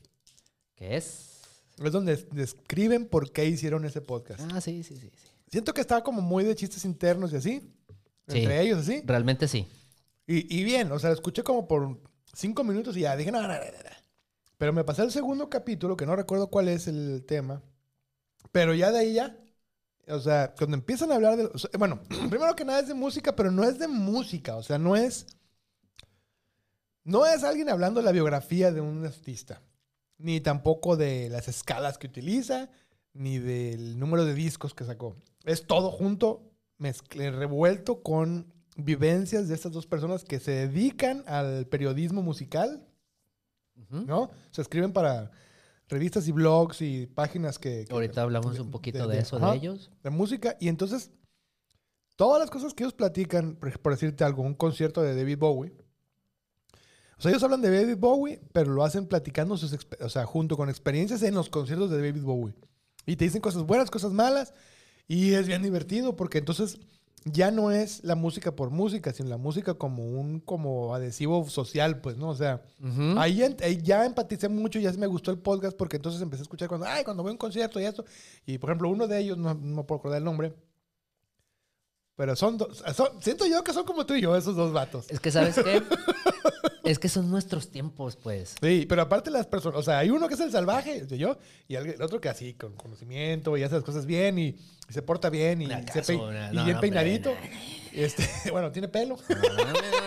¿Qué es? Es donde des- describen por qué hicieron ese podcast. Ah, sí, sí, sí. sí. Siento que estaba como muy de chistes internos y así. Sí. Entre ellos, así. Realmente sí. Y, y bien, o sea, lo escuché como por cinco minutos y ya dije, no, no, no, no, no. Pero me pasé el segundo capítulo, que no recuerdo cuál es el tema. Pero ya de ahí ya. O sea, cuando empiezan a hablar de. o sea, bueno, primero que nada es de música, pero no es de música. O sea, no es. No es alguien hablando de la biografía de un artista. Ni tampoco de las escalas que utiliza, ni del número de discos que sacó. Es todo junto, mezcle, revuelto con vivencias de estas dos personas que se dedican al periodismo musical. ¿no? Se escriben para revistas y blogs y páginas que... que- Ahorita hablamos de- un poquito de- eso de ellos. de música. Y entonces, todas las cosas que ellos platican, por, por decirte algo, un concierto de David Bowie, O sea, ellos hablan de David Bowie, pero lo hacen platicando sus, o sea, junto con experiencias en los conciertos de David Bowie. Y te dicen cosas buenas, cosas malas, y es bien divertido porque entonces ya no es la música por música, sino la música como un como adhesivo social, pues, ¿no? O sea, ahí, ya empaticé mucho, ya me gustó el podcast porque entonces empecé a escuchar cuando, ay, cuando voy a un concierto y esto. Y por ejemplo, uno de ellos, no, no puedo acordar el nombre, pero son dos, son- siento yo que son como tú y yo, esos dos vatos. Es que, ¿sabes qué? es que son nuestros tiempos, pues. Sí, pero aparte las personas, o sea, hay uno que es el salvaje, yo, y el otro que así, con conocimiento, y hace las cosas bien, y, y se porta bien, y, se pei- No, y no, bien hombre, peinadito. no, Este, bueno, tiene pelo.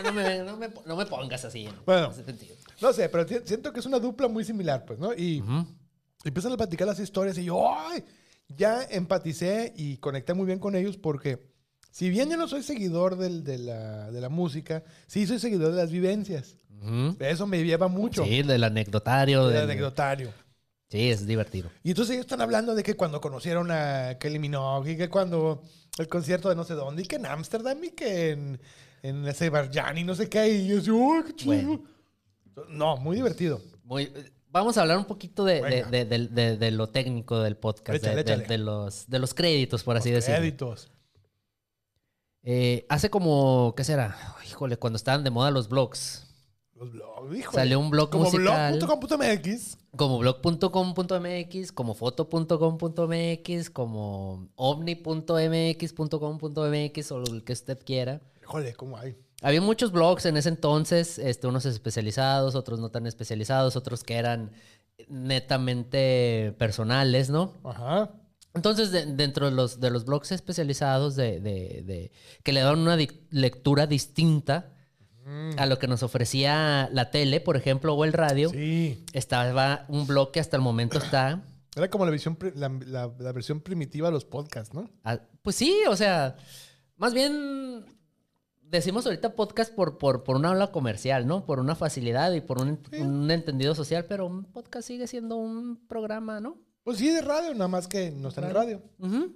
No, me, no me- no me pongas así. en Bueno. No sé, pero si- siento que es una dupla muy similar, pues, ¿no? Y empiezan a platicar las historias y yo, ¡ay! Ya empaticé y conecté muy bien con ellos porque, si bien yo no soy seguidor del- de, la, de la música, sí soy seguidor de las vivencias. Eso me lleva mucho. Sí, del anecdotario. del del- anecdotario. Sí, es divertido. Y entonces ellos están hablando de que cuando conocieron a Kelly Minogue y que cuando el concierto de no sé dónde y que en Ámsterdam y que en, en Azerbaiyán y no sé qué. Y yo así, ¡ay, qué chido! Bueno. No, muy divertido. Muy, vamos a hablar un poquito de, de- de- lo técnico del podcast, de- Échale, los, de los créditos, por así Los decirlo. créditos. Eh, hace como, ¿qué será? Híjole, cuando estaban de moda los blogs. Los blogs, híjole. Salió un blog Como musical. blog.com.mx. Como blog.com.mx, como foto.com.mx, como omni.mx.com.mx o el que usted quiera. Híjole, ¿cómo hay? Había muchos blogs en ese entonces, este, unos especializados, otros no tan especializados, otros que eran netamente personales, ¿no? Ajá. Entonces, de- dentro de los, de los blogs especializados de, de- de- que le daban una lectura distinta a lo que nos ofrecía la tele, por ejemplo, o el radio, Sí. estaba un blog que hasta el momento está... Era como la, visión, la, la- la versión primitiva de los podcasts, ¿no? ah, Pues sí, o sea, más bien decimos ahorita podcast por, por, por una habla comercial, ¿no? Por una facilidad y por un, un entendido social, pero un podcast sigue siendo un programa, ¿no? Pues sí, de radio, nada más que no está en radio. Ujú.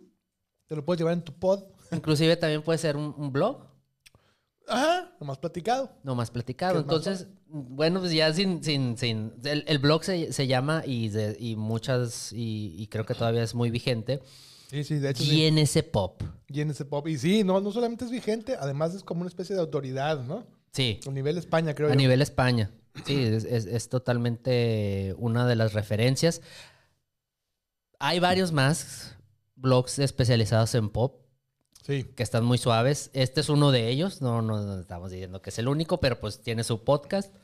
Te lo puedes llevar en tu pod. Inclusive también puede ser un, un blog, Ajá, nomás platicado. no más platicado. ¿Qué es más Entonces, bueno, pues ya sin... sin, sin el, el blog se, se llama y, de- y muchas, y, y creo que todavía es muy vigente, Sí, sí, de hecho sí. GNS Pop. Y en ese pop. Y sí, no, no solamente es vigente, además es como una especie de autoridad, ¿no? Sí, A nivel España, creo a yo. nivel España. Sí, es, es- es totalmente una de las referencias. Hay varios más blogs especializados en pop Sí. que están muy suaves. Este es uno de ellos. No, no, no estamos diciendo que es el único, pero pues tiene su podcast.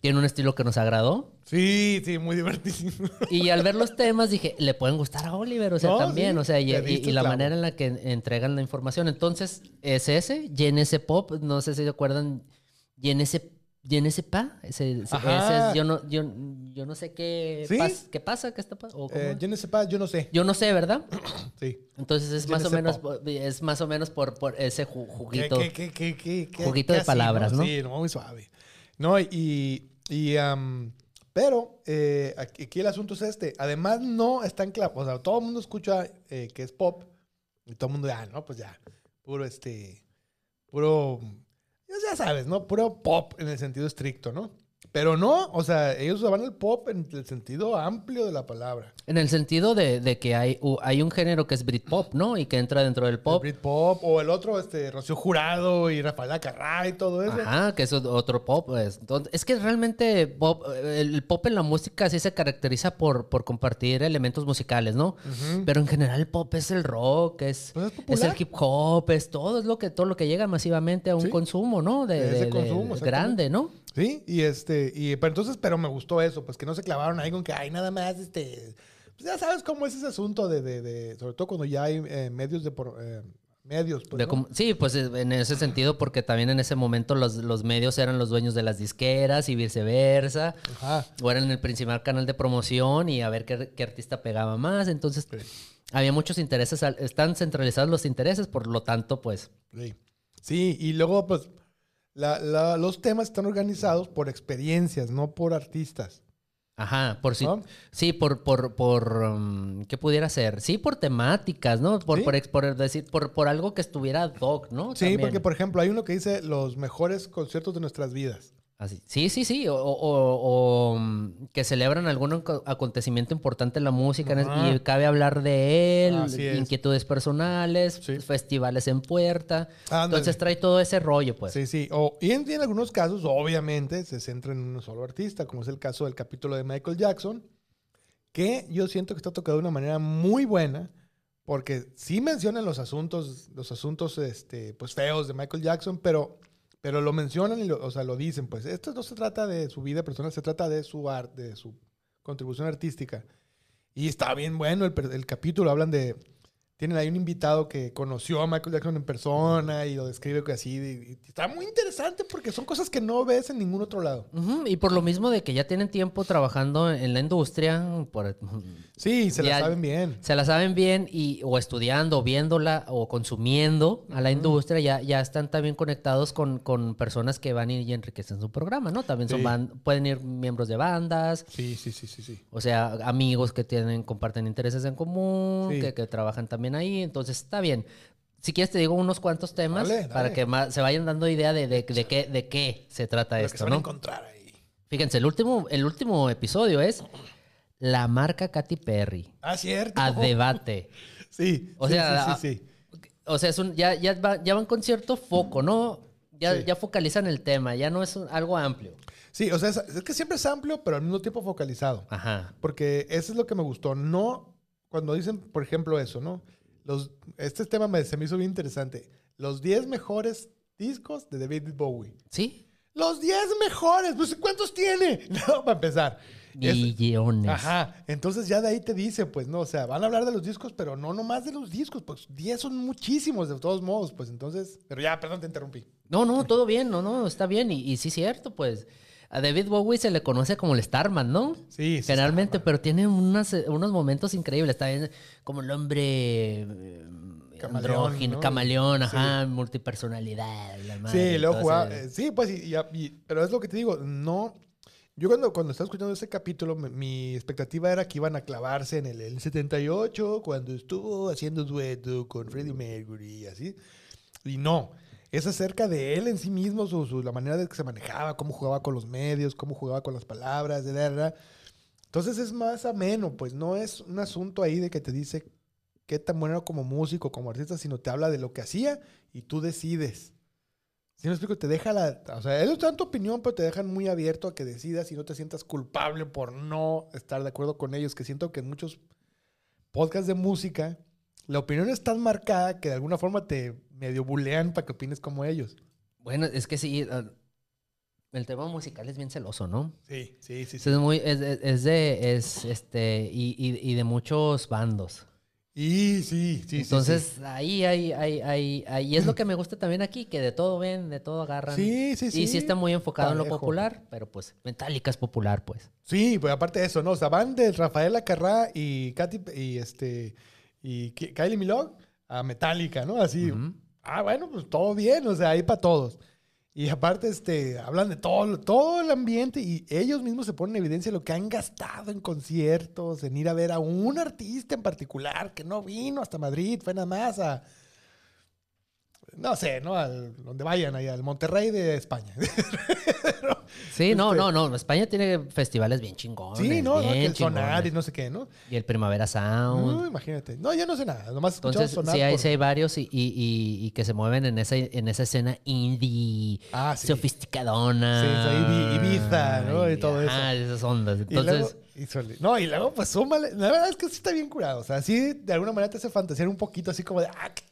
Tiene un estilo que nos agradó. Sí, sí, muy divertido. Y al ver los temas dije, le pueden gustar a Oliver, o sea, No, también, sí, o sea, y, y- y la clavo. manera en la que entregan la información. Entonces, es ese, GNS Pop, no sé si se acuerdan, GNS, GNS Pa, ese, ese- Ajá. ese es- yo, no, yo, yo no sé qué, ¿Sí? pas- qué pasa, qué está pasando. Eh, yo no sé, pa, yo no sé. Yo no sé, ¿verdad? Sí. Entonces es más o menos, es más o menos por, por ese ju- ¿Qué, juguito. qué, qué, qué, qué, qué- Juguito qué de palabras, ¿no? Sí, no, muy suave. No, y... y am, pero eh, aquí, el asunto es este. Además, no está en claro. O sea, todo el mundo escucha eh, que es pop. Y todo el mundo, ah, no, pues ya. Puro este... Puro... Ya sabes, ¿no? Puro pop en el sentido estricto, ¿no? Pero no, o sea, ellos usaban el pop en el sentido amplio de la palabra. En el sentido de, de que hay, hay un género que es Britpop, ¿no? Y que entra dentro del pop. El Britpop o el otro, este, Rocío Jurado y Rafael Acarrá y todo eso. Ajá, que es ot- otro pop. pues. Entonces, es que realmente pop- el pop en la música sí se caracteriza por, por compartir elementos musicales, ¿no? Pero en general el pop es el rock, es, Pues es el hip hop, es todo, es lo que, todo lo que llega masivamente a un Sí. consumo, ¿no? De, De de- consumo, grande, ¿no? Sí, y este, y pero entonces, pero me gustó eso, pues que no se clavaron ahí con que hay nada más, este, pues ya sabes cómo es ese asunto de, de, de sobre todo cuando ya hay eh, medios de por, eh, medios, pues, sí, pues eh, en ese sentido, porque también en ese momento los, los medios eran los dueños de las disqueras y viceversa. Ajá. O eran el principal canal de promoción y a ver qué, qué artista pegaba más. Entonces, Sí. había muchos intereses, están centralizados los intereses, por lo tanto, pues, Sí. Sí, y luego, pues, la- la- los temas están organizados por experiencias, no por artistas. ajá, por si, ¿No? sí, por, por, por, um, ¿qué pudiera ser? Sí, por temáticas, ¿no? Por, Sí. por, por decir, por, por algo que estuviera ad hoc, ¿no? Sí, También. porque, por ejemplo, hay uno que dice los mejores conciertos de nuestras vidas. Así. Sí, sí, sí. O, o- o, mm, que celebran algún aco- acontecimiento importante en la música Ajá. y cabe hablar de él, Así es. inquietudes personales, Sí. festivales en puerta. Ándale. Entonces trae todo ese rollo, pues. Sí, sí. O, y en, en algunos casos, obviamente, se centra en un solo artista, como es el caso del capítulo de Michael Jackson, que yo siento que está tocado de una manera muy buena, porque sí mencionan los asuntos, los asuntos este, pues, feos de Michael Jackson, pero, pero lo mencionan y lo, o sea, lo dicen. Pues esto no se trata de su vida personal, se trata de su arte, de su contribución artística. Y está bien bueno el, capítulo, hablan de... Tienen ahí un invitado que conoció a Michael Jackson en persona y lo describe que así. está muy interesante porque son cosas que no ves en ningún otro lado. Y por lo mismo de que ya tienen tiempo trabajando en la industria, por, Sí, se la saben bien. se la saben bien y o estudiando, viéndola o consumiendo a la industria, ya, ya están también conectados con, con personas que van y, enriquecen su programa, ¿no? También son Sí. pueden ir miembros de bandas, Sí, sí, sí, sí, sí. o sea, amigos que tienen, comparten intereses en común, Sí. que, que trabajan también ahí, entonces está bien. Si quieres te digo unos cuantos temas Dale, para que se vayan dando idea de, de, de qué, de qué se trata Lo que se esto, van a ¿no? encontrar ahí. Fíjense, el último, el último episodio es la marca Katy Perry Ah, cierto. a debate. Sí. O sí, sea, sí, sí, sí. O sea, es un, ya, ya, va- ya van con cierto foco, ¿no? Ya, Sí. ya focalizan el tema, ya no es un- algo amplio. Sí, o sea, es, es que siempre es amplio, pero al mismo tiempo focalizado. Ajá. Porque eso es lo que me gustó. No, cuando dicen, por ejemplo, eso, ¿no? Los, este tema me, se me hizo bien interesante. Los 10 mejores discos de David Bowie. ¿Sí? Los 10 mejores, pues ¿cuántos tiene? No, para empezar. Es- Millones. Ajá, entonces ya de ahí te dice, pues no, o sea, van a hablar de los discos, pero no nomás de los discos, pues 10 son muchísimos de todos modos, pues entonces, pero ya, perdón, te interrumpí. No, no, todo bien, no, no, está bien. Y, y sí, cierto, pues. A David Bowie se le conoce como el Starman, ¿no? Sí, sí. Generalmente, está, pero tiene unas, unos momentos increíbles. Está bien como el hombre eh, Camaleón, ¿no? camaleón, Sí. ajá, multipersonalidad. y la Sí, madre, luego jugaba, eh, sí, pues, y, y- pero es lo que te digo, no, yo cuando, cuando estaba escuchando ese capítulo, mi, mi expectativa era que iban a clavarse en el, el 78, cuando estuvo haciendo dueto con Freddie Mercury y así, y no, es acerca de él en sí mismo, su, su- la manera de que se manejaba, cómo jugaba con los medios, cómo jugaba con las palabras, de verdad. Entonces es más ameno, pues no es un asunto ahí de que te dice qué tan bueno como músico, como artista, sino te habla de lo que hacía y tú decides. Si me explico, te deja la. O sea, ellos dan tu opinión, pero te dejan muy abierto a que decidas y no te sientas culpable por no estar de acuerdo con ellos. Que siento que en muchos podcasts de música, la opinión es tan marcada que de alguna forma te medio bulean para que opines como ellos. Bueno, es que sí, ah, el tema musical es bien celoso, ¿no? Sí, sí, sí. Es muy, es, de, es, este, y, y- y de muchos bandos. Y sí, sí, sí. Entonces, ahí hay, hay, hay, hay- y es lo que me gusta también aquí, que de todo ven, de todo agarran. Sí, sí, sí. Y sí está muy enfocado en lo popular, pero pues Metallica es popular, pues. Sí, pues aparte de eso, ¿no? O sea, van de Rafaela Carrá y Katy y este y Kylie Minogue a Metallica, ¿no? Así. Ah, bueno, pues todo bien, o sea, ahí para todos. Y aparte, este, hablan de todo, todo el ambiente y ellos mismos se ponen en evidencia lo que han gastado en conciertos, en ir a ver a un artista en particular que no vino hasta Madrid, fue nada más a, no sé, ¿no? Al, donde vayan, ahí al Monterrey de España. Sí, no, Este- no, no. España tiene festivales bien chingones. sí, no, no, que bien el sonar y no sé qué, ¿no? Y el Primavera Sound. No, imagínate. No, yo no sé nada. Nomás Entonces, sonar sí hay, por- sí hay varios y, y- y- y que se mueven en esa, en esa escena indie, Ah, sí. sofisticadona. Sí, sí, Ibi- Ibiza, ¿no? Y todo eso. ajá, esas ondas. Y Entonces, luego, no, y luego, pues súmale. La verdad es que sí está bien curado. O sea, sí, de alguna manera te hace fantasear un poquito así como de, ah, qué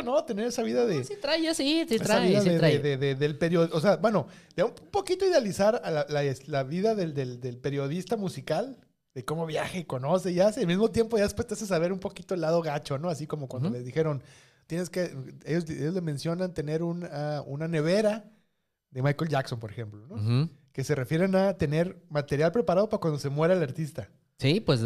chido, ¿no? Tener esa vida de. sí trae, sí, sí trae, sí de- trae. de- de- de- del periodista. O sea, bueno, de un poquito idealizar a la, la- la vida del, del- del periodista musical, de cómo viaja y conoce y hace. Al mismo tiempo, ya después te hace saber un poquito el lado gacho, ¿no? Así como cuando Ujú. les dijeron, tienes que. Ellos, ellos le mencionan tener un, ah, una nevera de Michael Jackson, por ejemplo, ¿no? Que se refieren a tener material preparado para cuando se muera el artista. Sí, pues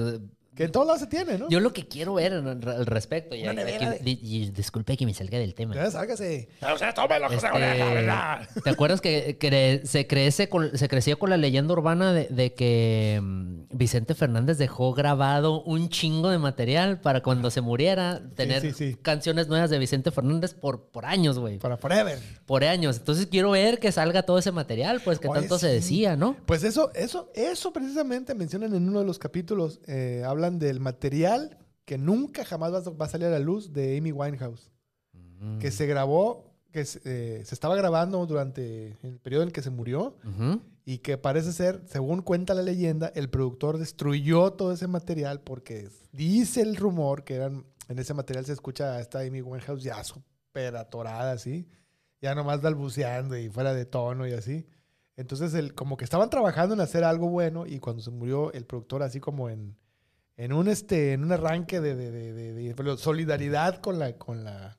Que en todos lados se tiene, ¿no? Yo lo que quiero ver al al respecto, y, aquí- de- disculpe que me salga del tema. Ya, sácase. O sea, tómelo, Este, ¿verdad? ¿Te acuerdas que, cre- se, crece con- se creció con la leyenda urbana de, de que mm, Vicente Fernández dejó grabado un chingo de material para cuando se muriera tener sí, sí. canciones nuevas de Vicente Fernández por, por años, güey? Para forever. Por años. Entonces quiero ver que salga todo ese material, pues que Oye, tanto se decía, ¿no? Pues eso, eso, eso precisamente mencionan en uno de los capítulos. eh, hablan del material que nunca jamás va a, va a salir a la luz de Amy Winehouse. Mm. Que se grabó, que se, eh, se estaba grabando durante el periodo en que se murió. Y que parece ser, según cuenta la leyenda, el productor destruyó todo ese material porque dice el rumor que eran, en ese material se escucha a esta Amy Winehouse ya súper atorada así, ya nomás balbuceando y fuera de tono y así. Entonces, el, como que estaban trabajando en hacer algo bueno y cuando se murió el productor así como en, en un este en un arranque de, de- de- solidaridad con la con la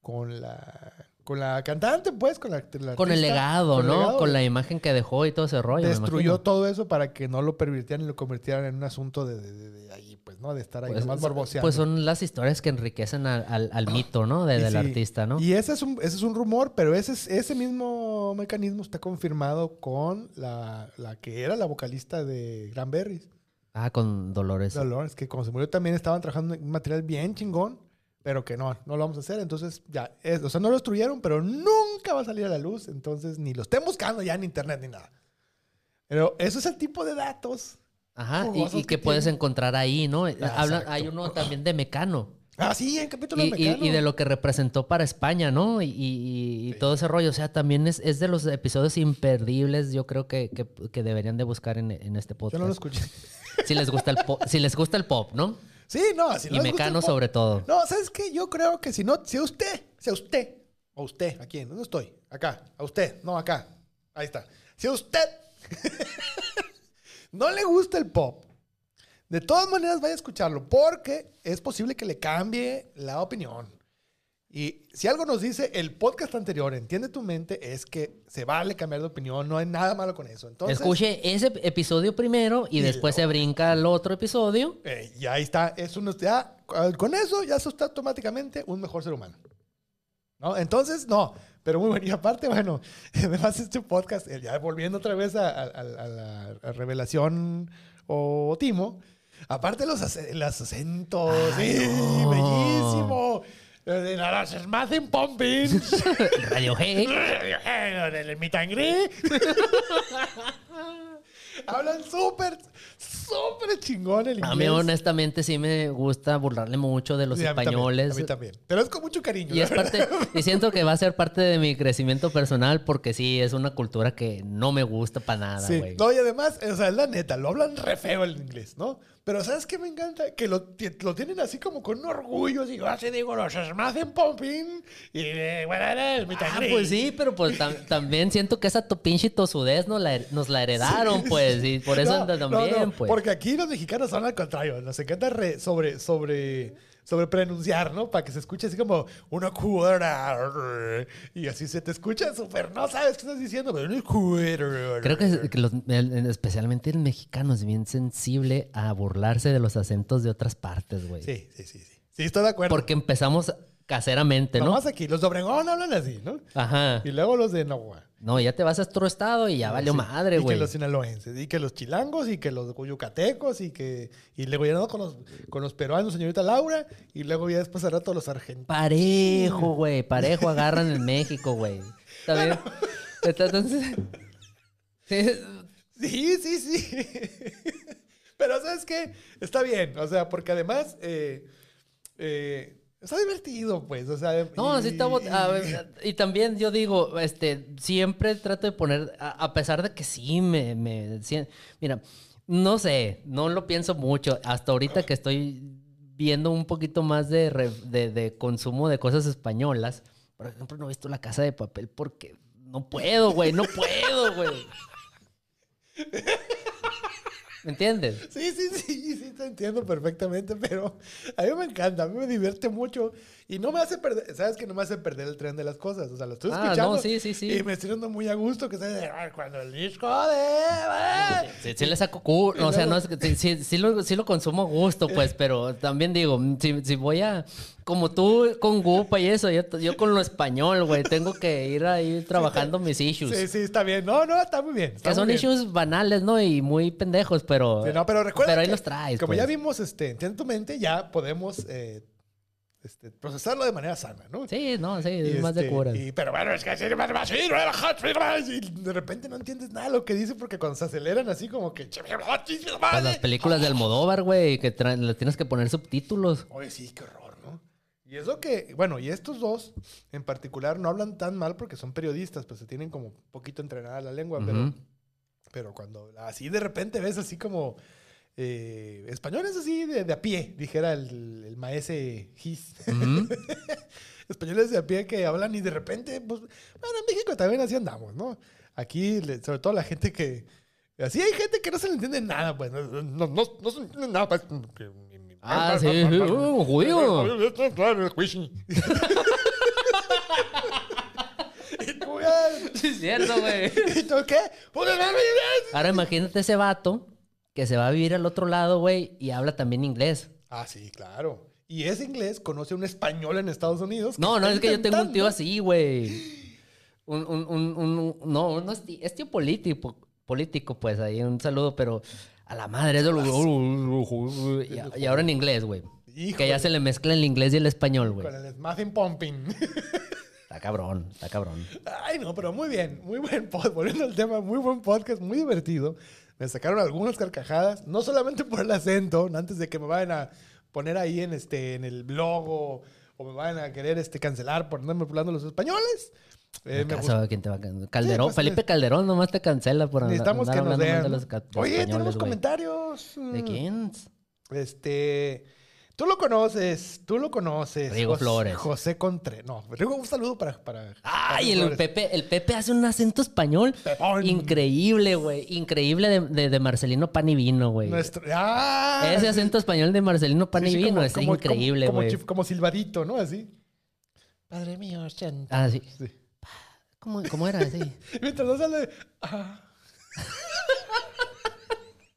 con la con la cantante pues con la, la Con el legado, con el ¿no? legado, Con la imagen que dejó y todo ese rollo. destruyó todo eso para que no lo pervirtieran y lo convirtieran en un asunto de, de- de- de ahí, pues, ¿no? De estar ahí Pues, nomás son- borboceando. pues son las historias que enriquecen al, al- al mito, ¿no? De- del sí, artista, ¿no? Y ese es un, ese es un rumor, pero ese, es- ese mismo mecanismo está confirmado con la, la que era la vocalista de Granberries, Ah, con Dolores. Dolores, que cuando se murió también estaban trabajando en un material bien chingón, pero que no, no lo vamos a hacer. Entonces, ya, es- o sea, no lo destruyeron, pero nunca va a salir a la luz. Entonces, ni lo estén buscando ya en internet ni nada. Pero eso es el tipo de datos. Ajá, y, que que puedes encontrar ahí, ¿no? Habla- hay uno también de Mecano. Ah, sí, en capítulo Y, y- Mecano. y de lo que representó para España, ¿no? Y, y- y Sí. todo ese rollo. O sea, también es, es de los episodios imperdibles, yo creo que, que- que deberían de buscar en, en este Yo podcast. no lo escuché. Si les gusta el pop, si les gusta el pop, ¿no? Sí, no, si no y les gusta el Mecano pop- sobre todo. No, ¿sabes qué? Yo creo que si no, si a usted, si a usted, o usted, ¿a quién? ¿Dónde estoy? Acá, a usted, no acá. Ahí está. Si a usted no le gusta el pop, de todas maneras vaya a escucharlo, porque es posible que le cambie la opinión. Y si algo nos dice el podcast anterior, entiende tu mente, es que se vale cambiar de opinión, no hay nada malo con eso. Entonces, Escuche ese episodio primero y, Y después se luego- brinca al otro episodio. Eh, y ahí está, es uno, ya, con eso ya sos automáticamente un mejor ser humano. ¿No? Entonces, no, pero muy bueno. Y aparte, bueno, además este podcast, eh, ya volviendo otra vez a, a- a- a la revelación o timo, aparte los, los acentos, Ay, sí, no. bellísimo. Los Smashing Pumpkins. Radio G. el meet and. Hablan súper, súper chingón el inglés. A mí honestamente sí me gusta burlarle mucho de los Sí, a mí también, españoles. a mí también. Pero es con mucho cariño. Y es parte, y siento que va a ser parte de mi crecimiento personal porque sí, es una cultura que no me gusta para nada, Sí. güey. No, y además, o sea, es la neta, lo hablan re feo el inglés, ¿no? Pero ¿sabes qué me encanta? Que lo, lo tienen así como con un orgullo, así, así digo, los Smashing Pumpkins y eh, bueno, el meet and Ah, pues sí, pero pues tam- también siento que esa to- pinche tosudez nos la, nos la heredaron, pues, y por eso No, no, también, no, pues. Porque aquí los mexicanos son al contrario. Nos encanta re- sobre, sobre, sobre pronunciar, ¿no? Para que se escuche así como una cuera. Y así se te escucha súper. No sabes qué estás diciendo, pero una cuera. Creo que, los- especialmente el mexicano es bien sensible a burlarse de los acentos de otras partes, güey. Sí, sí, sí, sí. Sí, estoy de acuerdo. Porque empezamos caseramente, ¿no? Nomás aquí, los de Obregón hablan así, ¿no? Ajá. Y luego los de Nahua. No, ya te vas a otro estado y ya valió Sí. madre, Y güey. que los sinaloenses, y que los chilangos, y que los yucatecos, y que. Y luego ya no con los, con los peruanos, señorita Laura, y luego ya después al rato los argentinos. Parejo, güey. Parejo agarran en México, güey. ¿Está bien? Entonces. sí, Sí, sí, sí. Pero ¿sabes qué? Está bien, o sea, porque además eh, eh, está divertido, pues, o sea... No, y- sí está y también yo digo, este, siempre trato de poner, a, a pesar de que sí me, me mira, no sé, no lo pienso mucho. Hasta ahorita que estoy viendo un poquito más de, re- de, de consumo de cosas españolas, por ejemplo, no he visto La Casa de Papel porque no puedo, güey, no puedo, güey. ¿Me entiendes? Sí, sí, sí, sí, te entiendo perfectamente, pero a mí me encanta, a mí me divierte mucho y no me hace perder, ¿sabes que no me hace perder el tren de las cosas? O sea, lo estoy Ah, escuchando no, sí, sí, sí. y me estoy dando muy a gusto que sabes, "Ay, cuando el disco de... Sí, sí le saco cu- o sea, no es que sí, lo, sí lo consumo a gusto, pues, pero también digo, si, si voy a, como tú con Gupa y eso, yo, yo con lo español, güey, tengo que ir ahí trabajando mis issues. Sí, sí, está bien. No, no, está muy bien. está que son bien. issues banales, ¿no? Y muy pendejos, pero... Sí, no, pero recuerda Pero ahí los traes, Como pues. ya vimos, este, en tu mente, ya podemos eh, este, procesarlo de manera sana, ¿no? Sí, no, sí, es más de este, cura. y- pero bueno, es que así, y de repente no entiendes nada de lo que dice porque cuando se aceleran así como que... Pues las películas de Almodóvar, güey, que le tienes que poner subtítulos. Oye, sí, qué horror, ¿no? Y eso que, bueno, y estos dos en particular no hablan tan mal porque son periodistas, pues se tienen como poquito entrenada la lengua, pero, Ujú. pero cuando así de repente ves así como eh, españoles así de, de a pie, dijera el, el maese Gis. Españoles de a pie que hablan y de repente, pues, bueno, en México también así andamos, ¿no? Aquí, sobre todo la gente que, así hay gente que no se le entiende nada, pues, no, no, no, no se entiende nada, pues, Ah, sí, uh, judío. Y tú, ya, Sí, es cierto, güey. ¿Y tú qué? Pues, Ahora imagínate ese vato que se va a vivir al otro lado, güey, y habla también inglés. Ah, sí, claro. Y ese inglés conoce a un español en Estados Unidos. No, no, es que yo tengo un tío así, güey. Un, un, un, un- no, no es tío, es tío político, político, pues ahí un saludo, pero a la madre, eso lo- y, y ahora en inglés, güey. Que ya se le mezcla el inglés y el español, güey. Con el Smashing Pumping. Está cabrón, está cabrón. Ay, no, pero muy bien, muy buen podcast. Volviendo al tema, muy buen podcast, muy divertido. Me sacaron algunas carcajadas, no solamente por el acento, antes de que me vayan a poner ahí en, este, en el blog o, o me vayan a querer este, cancelar por andarme hablando los españoles. Eh, me ¿quién te va a Calderón, pues, Felipe Calderón nomás te cancela por andar, Necesitamos andar que nos hablando de los, Oye, tenemos comentarios. ¿De quién? Este. Tú lo conoces, tú lo conoces. Rigo Flores. José Contre. No, Rigo, un saludo para. para Ay, para el. Pepe, el Pepe hace un acento español Pepón. increíble, güey. Increíble de, de- de Marcelino Pan y Vino, güey. Nuestro. ¡Ah! Ese acento español de Marcelino Pan Sí, y sí, Vino como- es como- increíble, güey. como, como silbadito, ¿no? Así. Padre mío, siento. Ah, sí. Sí. ¿Cómo, cómo era? Sí. Mientras no sale. ah,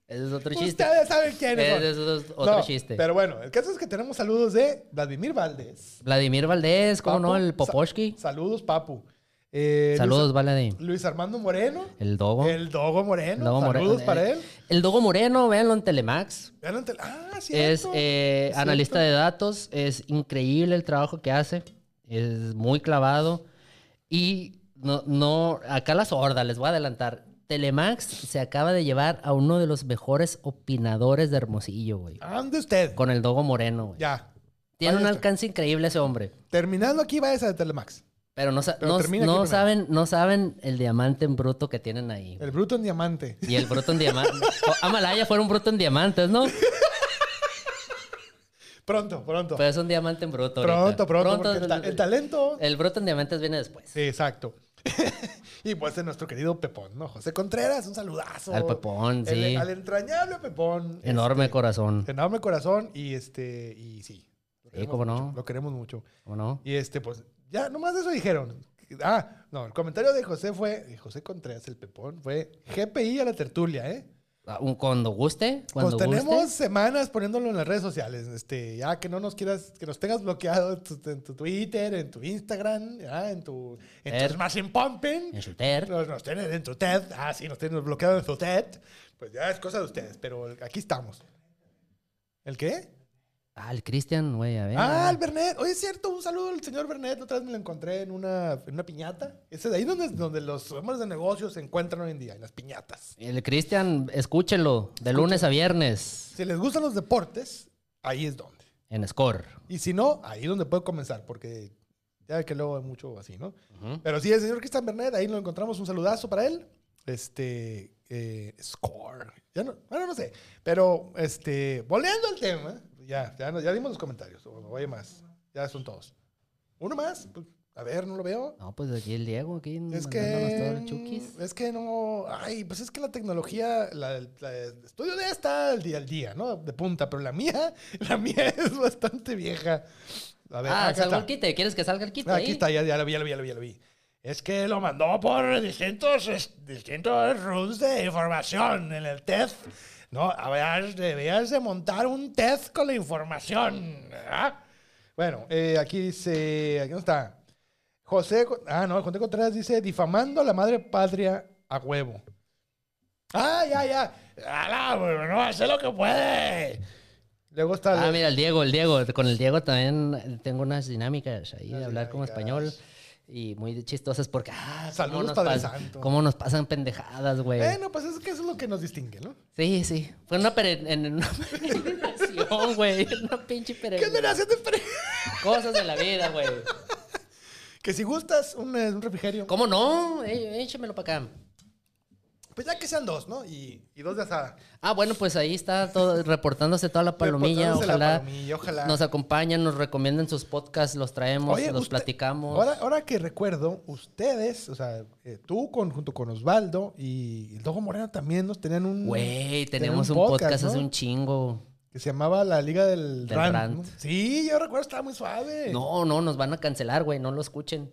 Ese es otro chiste. Ustedes saben quién Ese es. es otro No, chiste. Pero bueno, el caso es que tenemos saludos de Vladimir Valdés. Vladimir Valdés, ¿cómo Papu, no? El sa- Poposhki. Saludos, Papu. Eh, Saludos, Luis, Vladimir. Luis Armando Moreno. El Dogo. El Dogo Moreno. El Dogo Moreno. Saludos para él. El Dogo Moreno, véanlo en Telemax. Veanlo en tele- Ah, Es cierto. eh, Es analista de datos. Es increíble el trabajo que hace. Es muy clavado. Y no, no, acá la sorda, les voy a adelantar. Telemax se acaba de llevar a uno de los mejores opinadores de Hermosillo, güey. Ande usted. Con el Dogo Moreno, güey. Ya. Tiene un alcance increíble ese hombre. Terminando aquí, va esa de Telemax. Pero no, sa- Pero no, saben, no saben el diamante en bruto que tienen ahí. El bruto en diamante. Y el bruto en diamante. Amalaya fuera un bruto en diamantes, ¿no? Pronto, pronto. Pues es un diamante en bruto. ahorita. Pronto, pronto. porque el, ta- el talento. el bruto en diamantes viene después. Sí, exacto. y pues de nuestro querido Pepón, ¿no? José Contreras, un saludazo. Al Pepón, El- sí. al entrañable Pepón. Enorme este, corazón. enorme corazón y este, y sí. Lo queremos cómo no. Lo queremos mucho. ¿Cómo no? Y este, pues, ya, nomás de eso dijeron. Ah, no, el comentario de José fue, de José Contreras, el Pepón, fue GPI a la tertulia, ¿eh? Ah, un- Cuando guste, cuando pues tenemos guste. semanas poniéndolo en las redes sociales. Este, ya que no nos quieras, que nos tengas bloqueado en tu, en tu Twitter, en tu Instagram, ya, en tu, en tu. Smashing Pumping. En su ter. Nos, nos tienen en tu TED. Ah, sí, nos tienen bloqueado en su TED. Pues ya es cosa de ustedes, pero aquí estamos. ¿El qué? Ah, el Cristian, güey, a ver. Ah, el Bernet. Oye, es cierto, un saludo al señor Bernet. Otra vez me lo encontré en una, en una piñata. Ese de ahí donde, donde los hombres de negocios se encuentran hoy en día, en las piñatas. El Cristian, escúchenlo, de lunes a viernes, Si les gustan los deportes, ahí es donde. en Score. Y si no, ahí es donde puede comenzar, porque ya que luego hay mucho así, ¿no? Pero sí, el señor Cristian Bernet, ahí lo encontramos. Un saludazo para él. Este, eh, score. Ya no, bueno, no sé. Pero, este, volviendo al tema, ya, ya, ya dimos los comentarios. Oye, más. Ya son todos. ¿Uno más? Pues, A ver, no lo veo. No, pues aquí el Diego, aquí Es que. todo. Es que no. Ay, pues es que la tecnología. La, la- el estudio de esta al día al día, ¿no? De punta. Pero la mía. La mía es bastante vieja. A ver, Ah, está. el quite. ¿Quieres que salga el kit Ah, ahí? Aquí está, ya, ya lo vi, ya lo vi, ya lo vi, ya lo vi. Es que lo mandó por distintos, distintos rooms de información en el test. No, habías, debías de montar un test con la información. Bueno, eh, aquí dice, aquí no está. José, ah, no, José Contreras dice, difamando a la madre patria a huevo. Ah, ya, ya. ¡Hala, bueno, no hace lo que puede! Luego está... Ah, mira, el Diego, el Diego. Con el Diego también tengo unas dinámicas ahí de hablar como español. Y muy chistosas porque, ah, cómo Saludos, nos, Padre Santo. cómo nos pasan pendejadas, güey. Bueno, pues es que eso es lo que nos distingue, ¿no? Sí, sí. Fue una, en una peregrinación, güey. Una pinche ¿Qué peregrinación. generación de pre- Cosas de la vida, güey. Que si gustas un, eh, un refrigerio, ¿Cómo no? Échamelo para acá. Pues ya que sean dos, ¿no? Y, y dos de asada. Ah, bueno, pues ahí está todo, reportándose toda la palomilla. Reportándose la Ojalá, palomilla, ojalá. nos acompañan, nos recomienden sus podcasts, los traemos, Oye, los usted- platicamos. Ahora, ahora que recuerdo, ustedes, o sea, eh, tú con, junto con Osvaldo y el Dogo Moreno también nos tenían un... Güey, tenemos un podcast, ¿no? hace un chingo. Que se llamaba La Liga del, Del Rant. Rant. ¿no? Sí, yo recuerdo, estaba muy suave. No, no, nos van a cancelar, güey, no lo escuchen.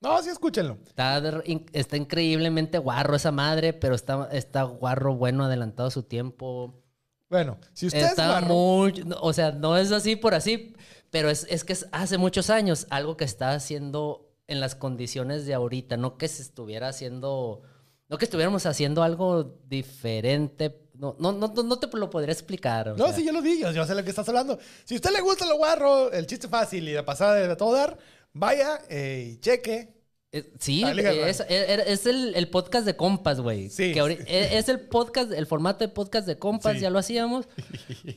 No, sí, escúchenlo. Está, de- in- está increíblemente guarro esa madre, pero está, está guarro bueno, adelantado a su tiempo. Bueno, si usted es Está guarro- muy... O sea, no es así por así, pero es, es que es hace muchos años algo que está haciendo en las condiciones de ahorita, no que se estuviera haciendo... No que estuviéramos haciendo algo diferente. No, no, no, no te lo podría explicar. No, sea. sí, yo lo vi, yo, yo sé lo que estás hablando. Si a usted le gusta lo guarro, el chiste fácil y la pasada de todo dar, vaya eh, y cheque. Eh, Sí, del es, es- es el, el podcast de compas, güey. Sí, Que. Es, el podcast, el formato de podcast de compas, Sí. ya lo hacíamos,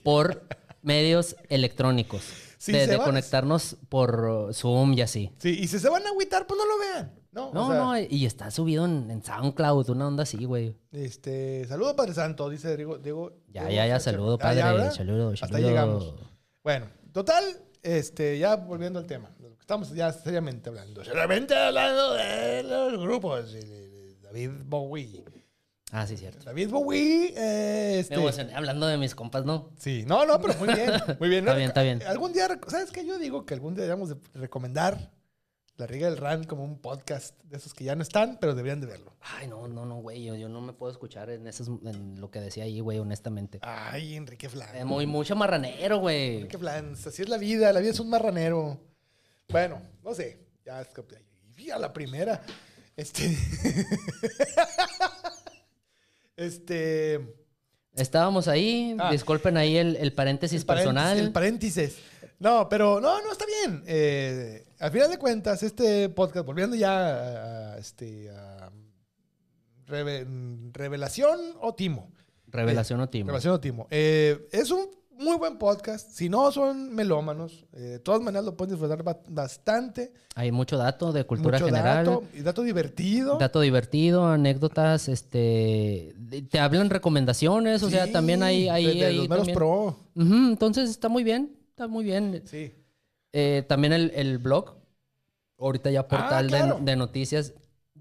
por medios electrónicos. Sí, de, de conectarnos por Zoom y así. Sí, y si se van a agüitar, pues no lo vean. No, No, O sea, no, y está subido en, en SoundCloud, una onda así, güey. Este, saludo Padre Santo, dice Diego. Diego Ya, Diego ya, ya, saludo, Ah, padre. saludo, Hasta ahí llegamos. Bueno, total, este, ya volviendo al tema. Estamos ya seriamente hablando. Seriamente hablando de los grupos. David Bowie. Ah, sí, cierto. David Bowie, eh, Me este, emocioné hablando de mis compas, ¿no? Sí, no, no, pero muy bien, muy bien. Está bien, está bien. Algún día, ¿sabes qué? Yo digo que algún día deberíamos de recomendar La Riga del Ran como un podcast de esos que ya no están, pero deberían de verlo. Ay, no, no, no, güey. Yo, yo no me puedo escuchar en, esos, en lo que decía ahí, güey, honestamente. Ay, Enrique Flan. Eh, muy, mucho marranero, güey. Enrique Flan, así es la vida, la vida es un marranero. Bueno, no sé, ya es que y a la primera. Este. este. Estábamos ahí, Ah. disculpen ahí el, el paréntesis El personal. El paréntesis. No, pero no, no, está bien. Eh, al final de cuentas, este podcast, volviendo ya a, este, a Reve- Revelación o Timo. Revelación o Timo. Revelación o Timo. Eh, es un muy buen podcast. Si no son melómanos, eh, de todas maneras lo pueden disfrutar ba- bastante. Hay mucho dato de cultura Mucho general. dato, y dato divertido. Dato divertido, anécdotas, este... de- Te hablan recomendaciones, o sea, también hay... hay, de- de hay los meros también- pro. Entonces está muy bien, está muy bien. Sí. Eh, también el, el blog, ahorita ya portal de- Ah, claro. de, noticias,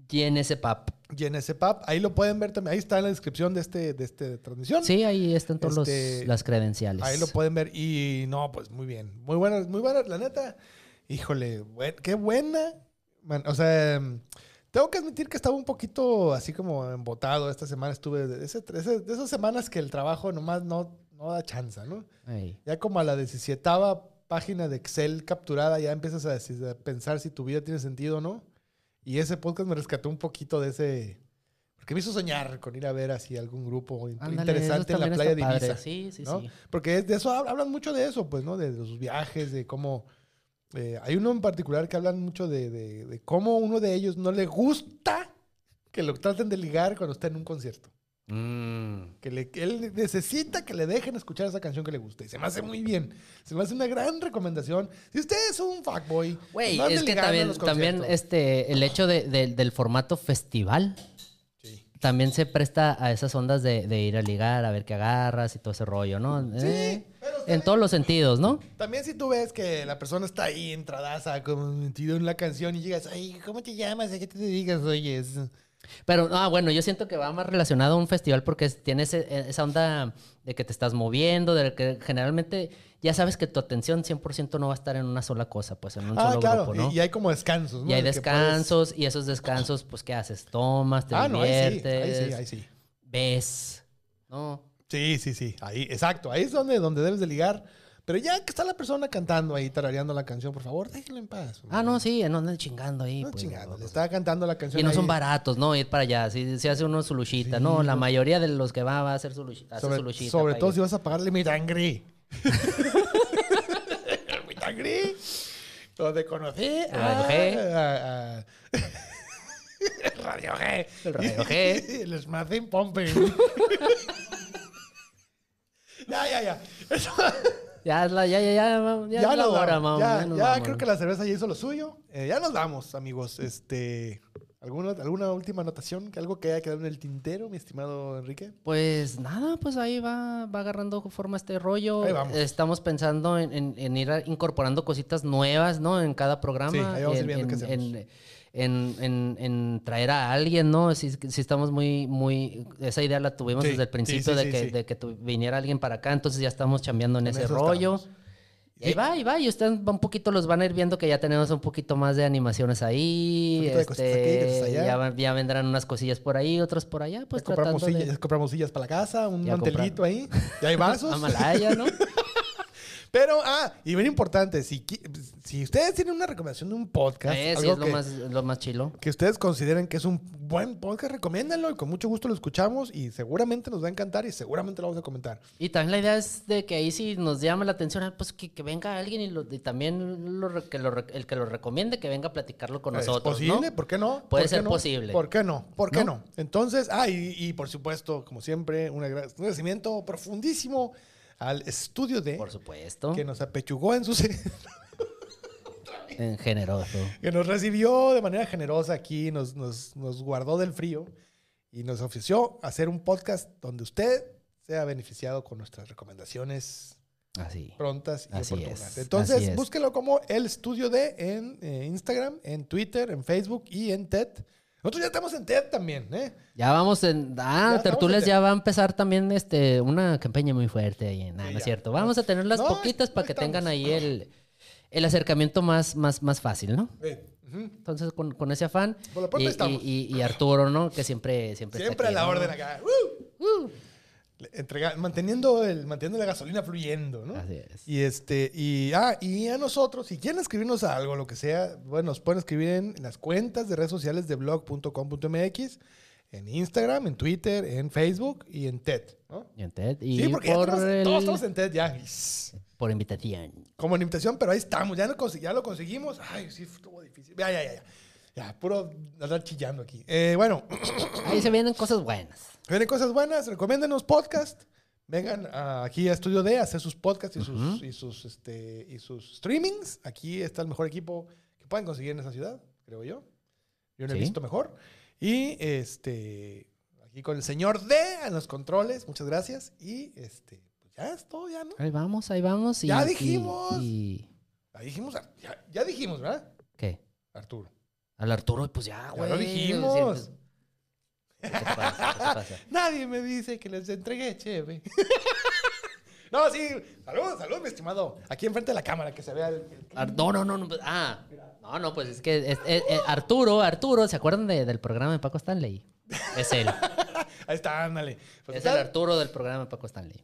GNSPAP. GNSPAP, ahí lo pueden ver también. Ahí está en la descripción de este, de este transmisión. Sí, ahí están todas Este, las credenciales. Ahí lo pueden ver. Y no, pues muy bien. Muy buena, muy buena, la neta. Híjole, buen- qué buena. Man, o sea, tengo que admitir que estaba un poquito así como embotado. Esta semana estuve de, ese- ese- de esas semanas que el trabajo nomás no, no da chance, ¿no? Ya como a la 17 página de Excel capturada, ya empiezas a pensar si tu vida tiene sentido o no. Y ese podcast me rescató un poquito de ese. Porque me hizo soñar con ir a ver así algún grupo Ándale, interesante en la playa de. Ibiza. Sí, sí, ¿no? sí. Porque de eso hab- hablan mucho de eso, pues, ¿no? De, sus viajes, de cómo. eh, hay uno en particular que hablan mucho de, de, de cómo uno de ellos no le gusta que lo traten de ligar cuando está en un concierto. Mm. Que, le- que él necesita que le dejen escuchar esa canción que le gusta. Y se me hace muy bien. Se me hace una gran recomendación. Si usted es un fuckboy. Güey, no ande es que también, también este, el hecho de- de- del formato festival Sí. también se presta a esas ondas de, de ir a ligar, a ver qué agarras y todo ese rollo, ¿no? Sí, Eh, pero en todos los sentidos, ¿no? También si tú ves que la persona está ahí entradaza, como metido en la canción y llegas, ay, ¿cómo te llamas? ¿A qué te dedicas? Oye, es... Pero, ah, bueno, yo siento que va más relacionado a un festival porque tiene ese- esa onda de que te estás moviendo, de que generalmente ya sabes que tu atención 100% no va a estar en una sola cosa, pues en un Ah, solo claro, grupo, ¿no? y, y hay como descansos, ¿no? Y hay puedes- descansos, y esos descansos, pues, ¿qué haces? Tomas, te Ah, no, ahí sí, ahí diviertes, sí, ahí sí. ves, ¿no? Sí, sí, sí, ahí, exacto, ahí es donde, donde debes de ligar. Pero ya que está la persona cantando ahí, tarareando la canción, por favor, déjenlo en paz. Ah, no, sí, no andan chingando ahí. No pues, chingando, le está cantando la canción Y no ahí. son baratos, ¿no? Ir para allá. Si se hace uno su luchita, ¿no? La mayoría de los que va va a hacer su luchita. hace su Sobre, luchita sobre todo ir. si vas a pagarle mi tangri. mi tangri. Donde conocí Radio a- a- a- Radio G. El Radio G. El Smashing Pumping. ya, ya, ya. Eso- Ya es la, ya, ya, ya, ya, ya es la hora, vamos. Ya, ya ya creo que la cerveza ya hizo lo suyo. Eh, ya nos vamos, amigos. Este, ¿alguna, ¿Alguna última anotación? ¿Algo que haya quedado en el tintero, mi estimado Enrique? Pues nada, pues ahí va, va agarrando forma este rollo. Ahí vamos. Estamos pensando en, en- en ir incorporando cositas nuevas, ¿no? En cada programa. Sí, ahí vamos a ir en, viendo qué en- hacemos. En- en- en- traer a alguien, ¿no? Si, si estamos muy, muy... Esa idea la tuvimos Sí, desde el principio sí, de, que, de que tu- viniera alguien para acá, entonces ya estamos chambeando en En ese rollo. estamos. Y ahí va, ahí va. Y ustedes un poquito los van a ir viendo que ya tenemos un poquito más de animaciones ahí. Aquí, este, allá. ya, vendrán unas cosillas por ahí, otras por allá. Pues ya, compramos de- sillas, ya compramos sillas para la casa, un mantelito ahí. Ya hay vasos. Amalaya, ¿no? Pero, ah, y bien importante, si, si ustedes tienen una recomendación de un podcast, Eh, sí, algo es lo que, más, lo más chilo. que ustedes consideren que es un buen podcast, recomiéndenlo y con mucho gusto lo escuchamos y seguramente nos va a encantar y seguramente lo vamos a comentar. Y también la idea es de que ahí si nos llama la atención, pues que, que venga alguien y, lo- y también lo que lo el que lo recomiende que venga a platicarlo con ¿Es nosotros, posible? ¿no? ¿Por qué no? Puede ¿Por qué ser no? posible. ¿Por qué no? ¿Por qué ¿No? no? Entonces, ah, y, y por supuesto, como siempre, un agradecimiento profundísimo al estudio de Por supuesto. que nos apechugó en su En generoso. que nos recibió de manera generosa aquí, nos, nos, nos guardó del frío y nos ofreció hacer un podcast donde usted sea beneficiado con nuestras recomendaciones Así. prontas y Así oportunas. es, Entonces, así es. búsquelo como El Estudio de en eh, Instagram, en Twitter, en Facebook y en TED. Nosotros ya estamos en TED también, ¿eh? Ya vamos en. Ah, Tertulias en- ya va a empezar también este, una campaña muy fuerte ahí. Nah, Sí, no es ya. cierto. Vamos a tener las No, poquitas para que estamos. tengan ahí el, el acercamiento más, más, más fácil, ¿no? Ujú. Entonces, con, con ese afán. Por pronto y, estamos. y- y- Arturo, ¿no? Que siempre, siempre, está Siempre a la ¿no? orden acá. ¡Uh! ¡Uh! Entrega- manteniendo, el, manteniendo la gasolina fluyendo, ¿no? Así es. Y este, y, ah, y a nosotros, si quieren escribirnos algo, lo que sea, bueno, nos pueden escribir en las cuentas de redes sociales de blog.com.mx, en Instagram, en Twitter, en Facebook y en TED, ¿no? Y en TED, y sí, porque por, tenemos- el- todos estamos en TED ya. Por invitación. Como en invitación, pero ahí estamos, ya, no ya lo conseguimos. Ay, sí, estuvo difícil. Ya, ya, ya, ya. Ya, puro andar chillando aquí. Eh, bueno, Ahí se vienen cosas buenas. Vienen cosas buenas, recomiéndenos podcast. Vengan a- aquí a Estudio D a hacer sus podcasts y sus, y, sus, este, y sus streamings. Aquí está el mejor equipo que pueden conseguir en esa ciudad, creo yo. Yo no he Sí. visto mejor. Y este aquí con el señor D en los controles, muchas gracias. Y este, pues ya es todo, ya, ¿no? Ahí vamos, ahí vamos. y- Ya dijimos. y- Ya dijimos, ya, ya dijimos, ¿verdad? ¿Qué? Arturo. Al Arturo, pues ya, Ya güey. lo dijimos. Sí, pues, ¿Qué te pasa? Nadie me dice que les entregué, cheve. no, sí. Salud, salud, mi estimado. Aquí enfrente de la cámara, que se vea el... el- Ar- No, no, no, no. pues, Ah, no, no, pues es que es- es- es- Arturo, Arturo, ¿se acuerdan de- del programa de Paco Stanley? Es él. Ahí está, ándale. Pues, es el Arturo del programa de Paco Stanley.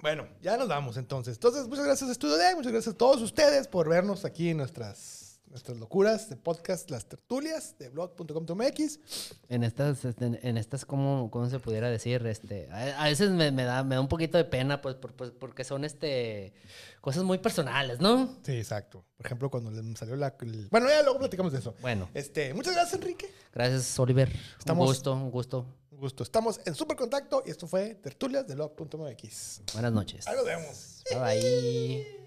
Bueno, ya nos vamos entonces. Entonces, muchas gracias Estudio D, muchas gracias a todos ustedes por vernos aquí en nuestras, nuestras locuras de podcast, las tertulias de blog.com.mx. En estas, este, en, en estas, ¿cómo, cómo se pudiera decir? Este, a, a veces me, me da, me da un poquito de pena, pues, por- pues, porque son este, cosas muy personales, ¿no? Sí, exacto. Por ejemplo, cuando le salió la... el- Bueno, ya luego platicamos de eso. Bueno, Este, muchas gracias, Enrique. gracias, Oliver. Estamos- Un gusto, un gusto. Un gusto. Estamos en Super Contacto y esto fue Tertulias de blog.mx. Buenas noches. Ahí nos vemos. Bye bye.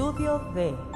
Estudio de...